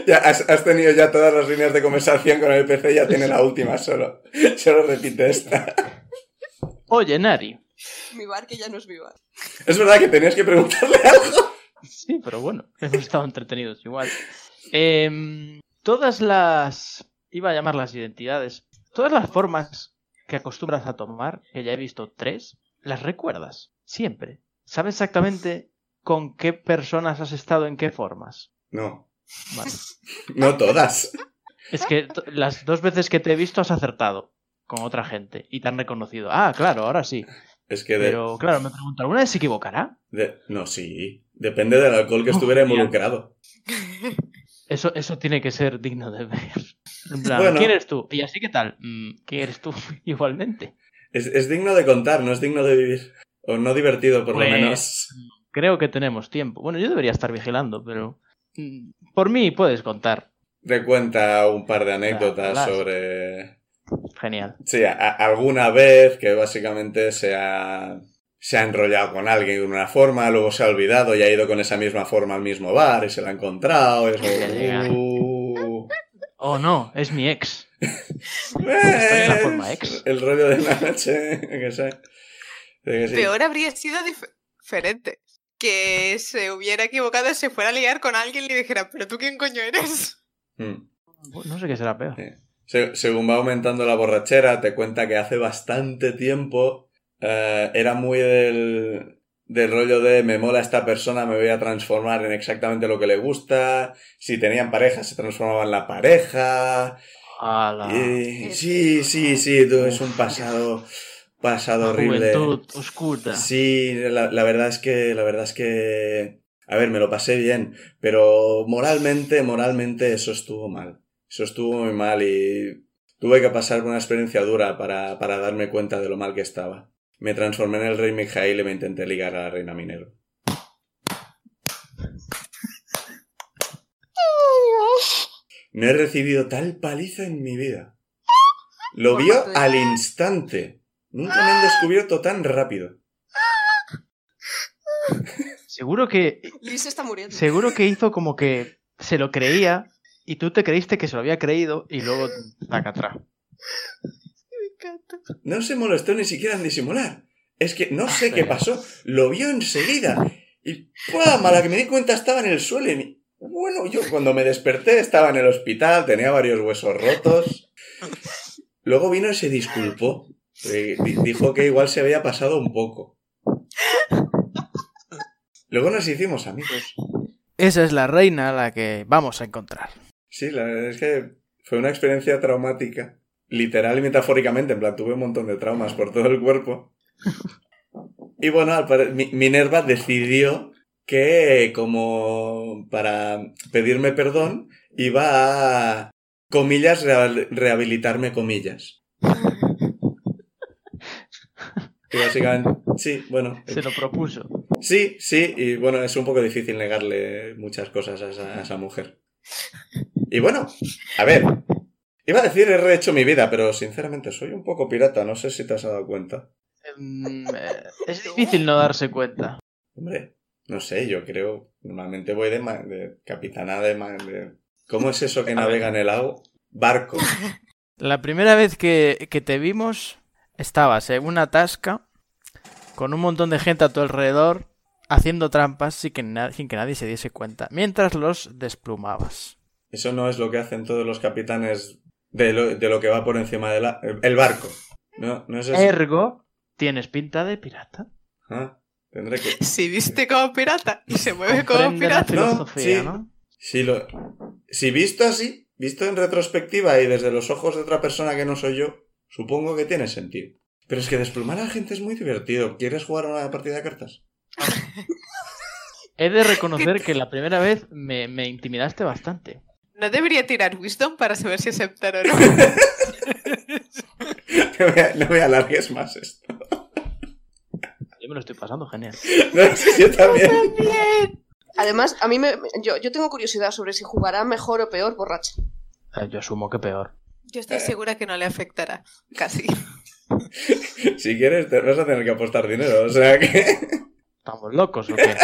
Ya has, has tenido ya todas las líneas de conversación con el PC, ya tiene la última solo. *laughs* Solo repite esta. Oye, Nari. Mi bar que ya no es mi bar. Es verdad que tenías que preguntarle algo. Sí, pero bueno, *laughs* hemos estado entretenidos igual. Em, todas las... Iba a llamar las identidades. Todas las formas que acostumbras a tomar, que ya he visto tres, las recuerdas. Siempre. ¿Sabes exactamente con qué personas has estado en qué formas? No, Vale. *laughs* no todas. Es que las dos veces que te he visto has acertado con otra gente y te han reconocido. Ah, claro, ahora sí. Es que de, Pero claro, me pregunto, ¿alguna vez se equivocará? de- No, sí. Depende del alcohol que estuviera involucrado. Eso, eso tiene que ser digno de ver. En plan, Bueno. ¿quién eres tú? Y así, ¿qué tal? Mm, ¿Quién eres tú? *laughs* Igualmente. Es, es digno de contar, no es digno de vivir. O no divertido, por Pues- lo menos. Creo que tenemos tiempo. Bueno, yo debería estar vigilando, pero... mm, Por mí puedes contar. Recuenta un par de anécdotas sobre. Genial. Sí, a- alguna vez que básicamente se ha. Se ha enrollado con alguien de una forma, luego se ha olvidado y ha ido con esa misma forma al mismo bar y se la ha encontrado. y es como. "Uh". Oh, no, es mi ex. *laughs* Eh, la forma ex? El rollo de la noche, *laughs* que sé. Sí. Peor habría sido dif- diferente. Que se hubiera equivocado, se fuera a liar con alguien y le dijera, ¿pero tú quién coño eres? Mm. No sé qué será peor. Sí. Se- según va aumentando la borrachera, te cuenta que hace bastante tiempo eh, era muy del, del rollo de me mola esta persona, me voy a transformar en exactamente lo que le gusta. Si tenían pareja, se transformaba en la pareja. Y- sí, sí, sí, tú, es un pasado, pasado horrible. Juventud oscura. Sí, la, la verdad es que, la verdad es que, a ver, me lo pasé bien, pero moralmente, moralmente eso estuvo mal. Eso estuvo muy mal y tuve que pasar por una experiencia dura para, para darme cuenta de lo mal que estaba. Me transformé en el rey Mijail y me intenté ligar a la reina Minero. No he recibido tal paliza en mi vida. Lo vio al instante. Nunca me han descubierto tan rápido. Seguro que Liz está muriendo. seguro que hizo como que se lo creía y tú te creíste que se lo había creído y luego taca atrás. Me encanta. No se molestó ni siquiera en disimular. Es que no sé qué pasó. Lo vio enseguida. Y ¡pam! A la que me di cuenta estaba en el suelo. y Bueno, yo cuando me desperté estaba en el hospital, tenía varios huesos rotos. Luego vino y se disculpó. Eh, di- Dijo que igual se había pasado un poco. Luego nos hicimos amigos. Esa es la reina a la que vamos a encontrar. Sí, la verdad es que fue una experiencia traumática. Literal y metafóricamente, en plan, tuve un montón de traumas por todo el cuerpo. Y bueno, Minerva decidió que como para pedirme perdón iba a, comillas, reha- rehabilitarme comillas. Y básicamente, sí, bueno, Se lo propuso. sí, sí, y bueno, es un poco difícil negarle muchas cosas a esa, a esa mujer. Y bueno, a ver, iba a decir he rehecho mi vida, pero sinceramente soy un poco pirata, no sé si te has dado cuenta. Mm, eh, es difícil no darse cuenta. Hombre, no sé, yo creo, normalmente voy de, ma- de capitana de, ma- de- ¿Cómo es eso que navega en el lago? Barco. *laughs* La primera vez que, que te vimos, estabas en una tasca con un montón de gente a tu alrededor haciendo trampas sin que, sin que nadie se diese cuenta, mientras los desplumabas. Eso no es lo que hacen todos los capitanes de lo, de lo que va por encima del el barco. No, no es eso. Ergo, tienes pinta de pirata. Ah, tendré que... *laughs* Si viste como pirata y se mueve como la pirata. filosofía, sí. ¿no? Si, lo, si visto así, visto en retrospectiva y desde los ojos de otra persona que no soy yo, supongo que tiene sentido. Pero es que desplumar a la gente es muy divertido. ¿Quieres jugar una partida de cartas? He de reconocer que la primera vez me, me intimidaste bastante. No debería tirar Wisdom para saber si aceptar o no. *laughs* No me, no me alargues más esto. Yo me lo estoy pasando genial. *laughs* No, sí, yo también. Además, a mí me, yo, yo tengo curiosidad sobre si jugará mejor o peor borracha. Eh, Yo asumo que peor. Yo estoy segura que no le afectará. Casi. *laughs* Si quieres, te vas a tener que apostar dinero. O sea que. *laughs* ¿Estamos locos o qué?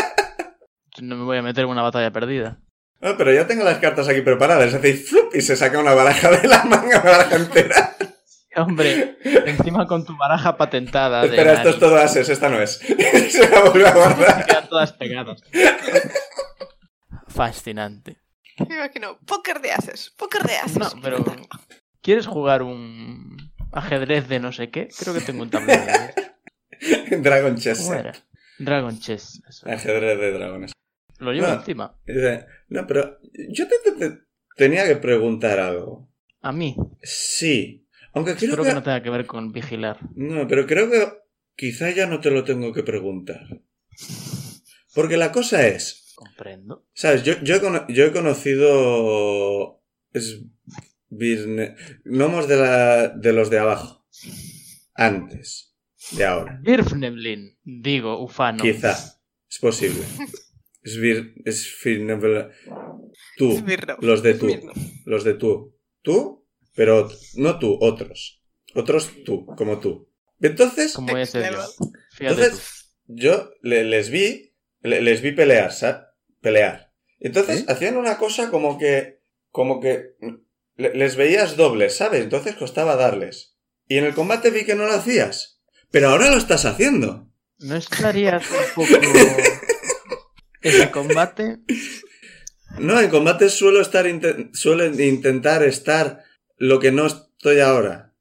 Yo No me voy a meter en una batalla perdida. No, pero ya tengo las cartas aquí preparadas. Hacéis flup y se saca una baraja de la manga, una baraja entera. *laughs* Hombre, encima con tu baraja patentada. de Espera, esto es todo ases, esta no es. se la vuelve a guardar. Quedan todas pegadas. Fascinante. Me imagino, póker de ases, póker de ases. No, pero. ¿Quieres jugar un ajedrez de no sé qué? Creo que tengo un tablero. de- *laughs* Dragon Chess. Dragon Chess. eso. Ajedrez de dragones. Lo llevo No. encima. No, pero yo te, te- te- tenía que preguntar algo. A mí. Sí. Aunque creo Espero que... que no tenga que ver con vigilar. No, pero creo que quizá ya no te lo tengo que preguntar. Porque la cosa es, Comprendo. ¿sabes? Yo, yo, yo he conocido es, birne- gnomos de, la, de los de abajo. Antes de ahora. Birfnemlin. Digo, ufano. Quizá. Es posible. Svir, Svirnevel- Tú. Smirno. Los de tú. Los de tú. Tú, pero no tú, otros. Otros tú, como tú. Entonces, Como yo. Entonces, yo le- les vi, le- les vi pelear, ¿sabes? Pelear. Entonces, ¿Sí? hacían una cosa como que, como que les veías dobles, ¿sabes? Entonces costaba darles. Y en el combate vi que no lo hacías. Pero ahora lo estás haciendo. ¿No estarías un poco... Ese combate? No, en combate suelo estar, inte- suelo intentar estar lo que no estoy ahora.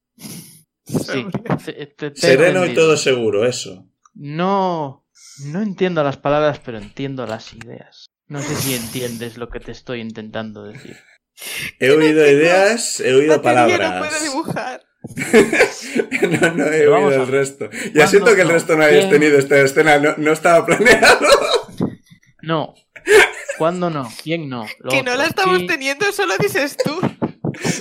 Sí. Te- te- Sereno y todo seguro, eso. No... No entiendo las palabras, pero entiendo las ideas. No sé si entiendes lo que te estoy intentando decir. He oído ideas, he oído Batería palabras. no puedo dibujar. *laughs* no, no he oído el resto. Ya ¿Cuándo siento que el no? resto no hayas ¿Quién? tenido esta escena, no, no estaba planeado. No. ¿Cuándo no? ¿Quién no? Lo que no la estamos Sí. teniendo, solo dices tú.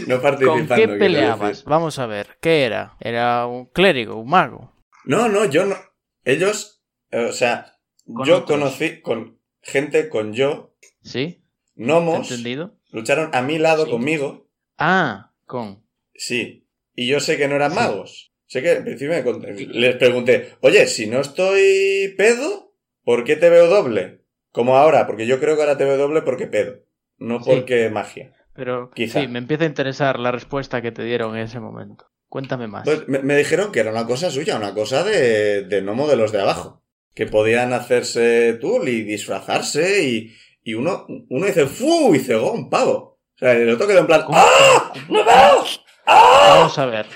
No ¿Con participando. qué quiero peleabas? Vamos a ver, ¿qué era? Era un clérigo, un mago. No, no, yo no. Ellos, eh, o sea, Con yo otros. conocí con gente con yo, ¿Sí? ¿Te he gnomos, entendido? Lucharon a mi lado Sí. conmigo, Ah, con. sí. Y yo sé que no eran Sí. magos. Sé que en principio me les pregunté, oye, si no estoy pedo, ¿por qué te veo doble? Como ahora, porque yo creo que ahora te veo doble porque pedo, no Sí. porque magia. Pero Quizá. sí, me empieza a interesar la respuesta que te dieron en ese momento. Cuéntame más. Pues me, me dijeron que era una cosa suya, una cosa de, de gnomo de los de abajo. Que podían hacerse tul y disfrazarse y, y uno, uno dice ¡Fu! y cegó un pavo. O sea, el otro quedó en plan. ¡Ah! ¡No veo! ¡Ah! Vamos a ver.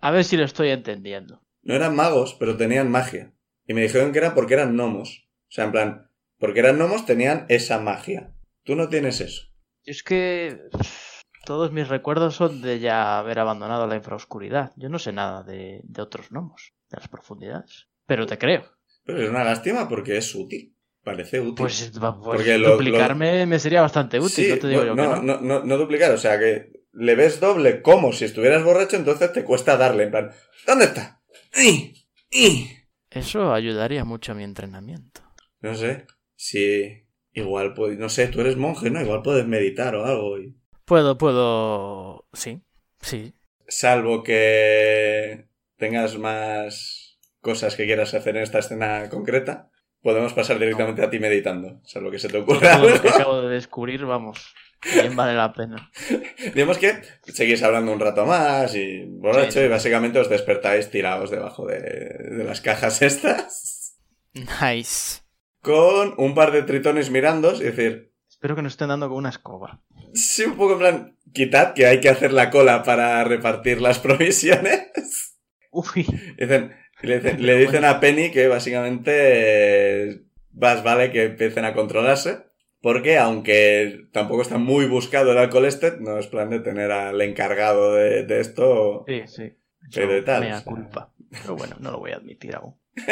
A ver si lo estoy entendiendo. No eran magos, pero tenían magia. Y me dijeron que era porque eran gnomos. O sea, en plan, porque eran gnomos tenían esa magia. Tú no tienes eso. Es que todos mis recuerdos son de ya haber abandonado la infraoscuridad. Yo no sé nada de, de otros gnomos, de las profundidades. Pero te creo. Pero es una lástima porque es útil. Parece útil. Pues, pues lo- duplicarme me sería bastante útil, Sí, no te digo yo no, que no. no, no, no duplicar, o sea que le ves doble como si estuvieras borracho, entonces te cuesta darle, en plan, ¿dónde está? Eso ayudaría mucho a mi entrenamiento. No sé, si igual, pues, no sé, tú eres monje, ¿no? Igual puedes meditar o algo. y- Puedo, puedo... Sí, sí. Salvo que tengas más cosas que quieras hacer en esta escena concreta, podemos pasar directamente a ti meditando, salvo que se te ocurra Todo lo que *laughs* acabo de descubrir, vamos, bien vale la pena. Digamos que seguís hablando un rato más y borracho Sí. y básicamente os despertáis tirados debajo de, de las cajas *laughs* estas Nice. con un par de tritones mirándos y decir, Espero que nos estén dando con una escoba. sí, un poco en plan, quitad que hay que hacer la cola para repartir las *laughs* provisiones. Uy, Dicen, le, dicen, le dicen a Penny que básicamente más vale que empiecen a controlarse. Porque aunque tampoco está muy buscado el alcohol este, no es plan de tener al encargado de, de esto. sí, sí. Pero de tal, culpa. Pero bueno, no lo voy a admitir aún. *laughs*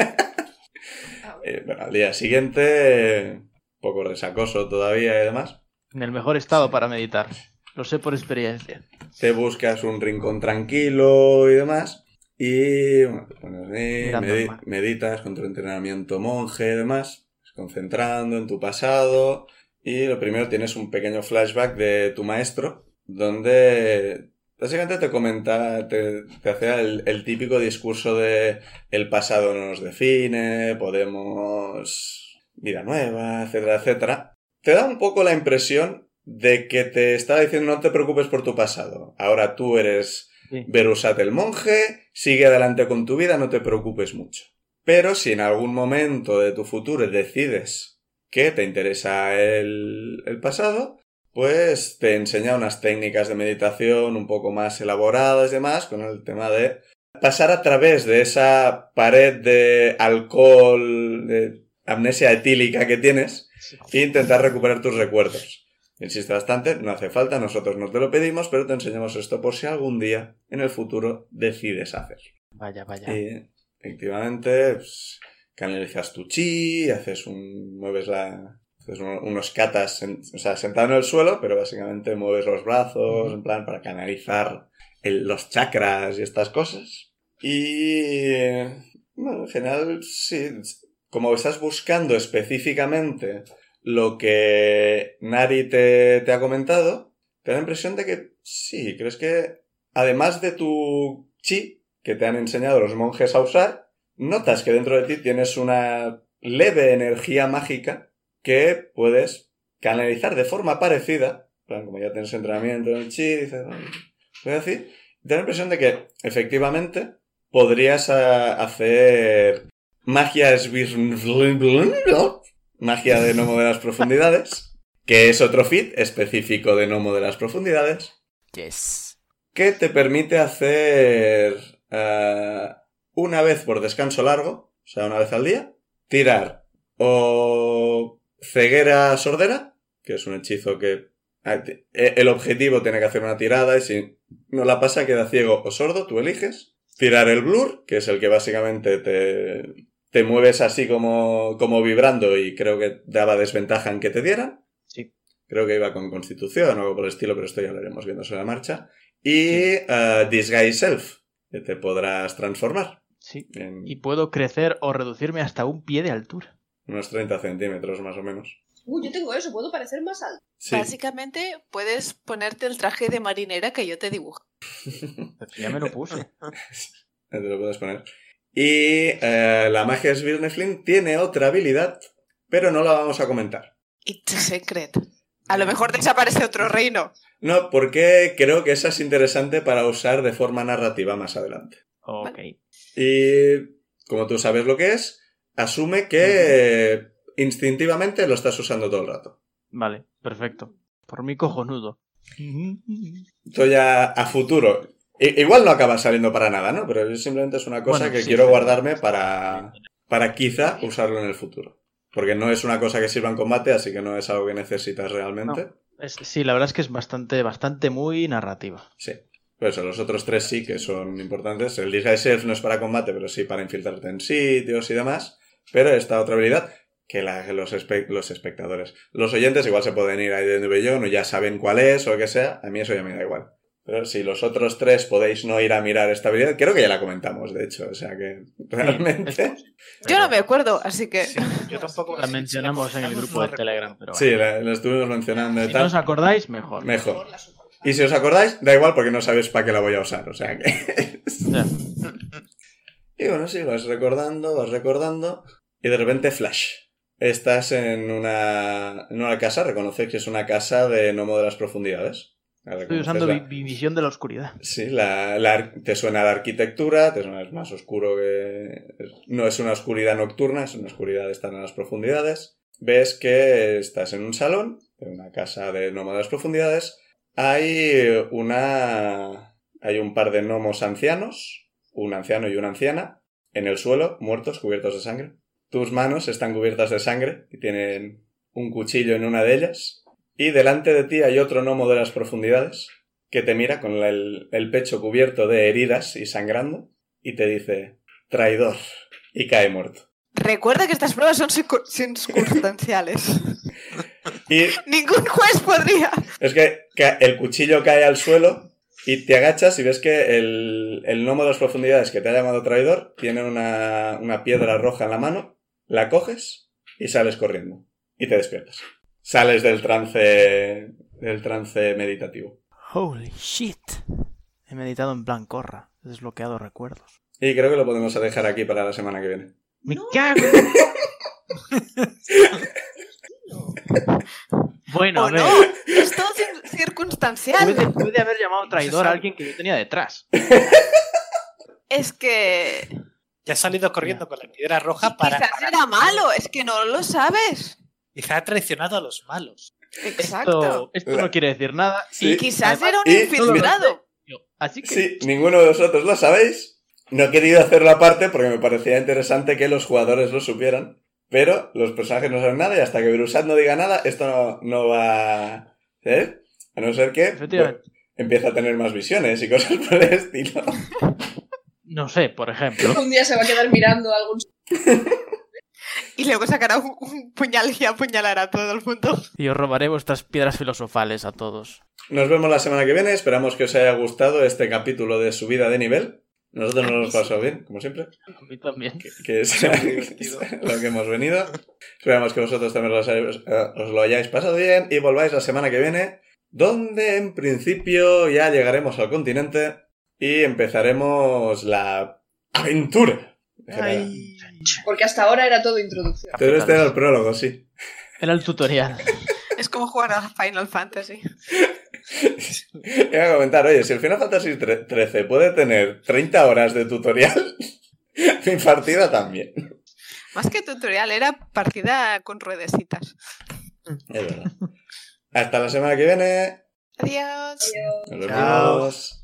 Eh, bueno, al día siguiente, un poco resacoso todavía y demás. En el mejor estado para meditar. Lo sé por experiencia. Te buscas un rincón tranquilo y demás. Y bueno, te pones ahí, mar. meditas con tu entrenamiento monje y demás, concentrando en tu pasado. Y lo primero tienes un pequeño flashback de tu maestro, donde básicamente te comenta, te, te hace el, el típico discurso de el pasado no nos define, podemos vida nueva, etcétera, etcétera. Te da un poco la impresión de que te está diciendo no te preocupes por tu pasado. Ahora tú eres Sí. Berusat el monje, sigue adelante con tu vida, no te preocupes mucho. Pero si en algún momento de tu futuro decides que te interesa el, el pasado, pues te enseña unas técnicas de meditación un poco más elaboradas y demás, con el tema de pasar a través de esa pared de alcohol, de amnesia etílica que tienes, e intentar recuperar tus recuerdos. Insiste bastante, no hace falta, nosotros no te lo pedimos, pero te enseñamos esto por si algún día en el futuro decides hacer. Vaya, vaya. Y efectivamente, pues, canalizas tu chi, haces un. mueves la. haces un- unos katas, en- o sea, sentado en el suelo, pero básicamente mueves los brazos, en plan, para canalizar el- los chakras y estas cosas. Y. bueno, en general, sí. Como estás buscando específicamente lo que Nari te, te ha comentado, te da la impresión de que sí, crees que además de tu chi, que te han enseñado los monjes a usar, notas que dentro de ti tienes una leve energía mágica que puedes canalizar de forma parecida, como ya tienes entrenamiento en el chi, dices, "Vale, voy a decir, te da la impresión de que efectivamente podrías ah, hacer magia magia de gnomo de las profundidades, que es otro fit específico de gnomo de las profundidades, Yes. que te permite hacer eh, una vez por descanso largo, o sea, una vez al día, tirar o ceguera sordera, que es un hechizo que ah, eh, el objetivo tiene que hacer una tirada y si no la pasa queda ciego o sordo, tú eliges. Tirar el blur, que es el que básicamente te, te mueves así como, como vibrando y creo que daba desventaja en que te dieran. Sí. Creo que iba con constitución o algo por el estilo, pero esto ya lo iremos viendo sobre la marcha. Y eh, Disguise Self, que te podrás transformar Sí. en Y puedo crecer o reducirme hasta un pie de altura. unos 30 centímetros más o menos. Uh, yo tengo eso, puedo parecer más alto. Sí. Básicamente puedes ponerte el traje de marinera que yo te dibujo. *laughs* Ya me lo puse. *laughs* Ya te lo puedes poner. Y eh, la magia Svirneflin tiene otra habilidad, pero no la vamos a comentar. It's a secret. A lo mejor desaparece otro reino. No, porque creo que esa es interesante para usar de forma narrativa más adelante. Ok. Y como tú sabes lo que es, asume que instintivamente lo estás usando todo el rato. Vale, perfecto. Por mí cojonudo. Esto ya a futuro. Igual no acaba saliendo para nada, ¿no? Pero simplemente es una cosa Bueno, que sí, quiero guardarme para, para quizá usarlo en el futuro. Porque no es una cosa que sirva en combate, así que no es algo que necesitas realmente. Es- sí, la verdad es que es bastante, bastante muy narrativa. Sí. Por eso, los otros tres sí que son importantes. El Disguise Self no es para combate, pero sí para infiltrarte en sitios y demás. Pero esta otra habilidad, que la- los, espe- los espectadores. Los oyentes igual se pueden ir ahí de Nubellón o ya saben cuál es o lo que sea. A mí eso ya me da igual. Pero si los otros tres podéis no ir a mirar esta habilidad, creo que ya la comentamos, de hecho. O sea que realmente. *laughs* Yo no me acuerdo, así que. Sí, yo tampoco La mencionamos en el grupo de Telegram, pero Sí, la, la estuvimos mencionando y Si no tal. os acordáis, mejor. Mejor. Y si os acordáis, da igual porque no sabéis para qué la voy a usar. O sea que. Ya. *laughs* Y bueno, sí, vas recordando, vas recordando. Y de repente, flash. Estás en una, en una casa, reconoces que es una casa de Nomo de las Profundidades. Estoy usando la- mi, visión de la oscuridad. Sí, la, te suena la arquitectura, te suena es más oscuro que... No es una oscuridad nocturna, es una oscuridad de estar en las profundidades. Ves que estás en un salón, en una casa de las Profundidades. Hay una... Hay un par de gnomos ancianos, un anciano y una anciana, en el suelo, muertos, cubiertos de sangre. Tus manos están cubiertas de sangre y tienen un cuchillo en una de ellas. Y delante de ti hay otro gnomo de las profundidades que te mira con el, el pecho cubierto de heridas y sangrando y te dice traidor y cae muerto. Recuerda que estas pruebas son circu- *laughs* circunstanciales. Y *laughs* Ningún juez podría. es que el cuchillo cae al suelo y te agachas y ves que el, el gnomo de las profundidades que te ha llamado traidor tiene una, una piedra roja en la mano, la coges y sales corriendo y te despiertas. Sales del trance del trance meditativo. Holy shit. He meditado en plan corra. He desbloqueado recuerdos. Y creo que lo podemos dejar aquí para la semana que viene. ¡Me cago! *laughs* bueno, ¿O a ver. no? Es todo cir- circunstancial. Puede, puede haber llamado traidor a alguien que yo tenía detrás. *laughs* Es que. Ya ha salido corriendo con la piedra roja para. Quizás era malo, es que no lo sabes. Quizá ha traicionado a los malos. Exacto. Esto, esto no quiere decir nada. Sí. Quizás Además, era un y- infiltrado. Así que Sí, ninguno de vosotros lo sabéis. No he querido hacerlo aparte porque me parecía interesante que los jugadores lo supieran. Pero los personajes no saben nada y hasta que Brusat no diga nada, esto no, no va... ¿Eh? A no ser que bueno, empieza a tener más visiones y cosas por el estilo. no sé, por ejemplo. Un día se va a quedar mirando a algún *laughs* *laughs* Y luego sacará un, un puñal y apuñalará a todo el mundo. Y os robaré vuestras piedras filosofales a todos. Nos vemos la semana que viene. Esperamos que os haya gustado este capítulo de subida de nivel. Nosotros nos lo hemos pasado bien, como siempre. A mí también. que es *laughs* ha *laughs* divertido. lo que hemos venido. Esperamos que vosotros también os, hayáis- eh, os lo hayáis pasado bien y volváis la semana que viene, donde en principio ya llegaremos al continente y empezaremos la aventura. Ay. Porque hasta ahora era todo introducción. Pero este era el prólogo, sí. Era el tutorial. *laughs* Es como jugar a Final Fantasy. *laughs* Iba a comentar, oye, si el Final Fantasy 13 puede tener 30 horas de tutorial, *laughs* mi partida también. Más que tutorial, era partida con ruedecitas. Es verdad. Hasta la semana que viene. Adiós. Nos Chao. vemos.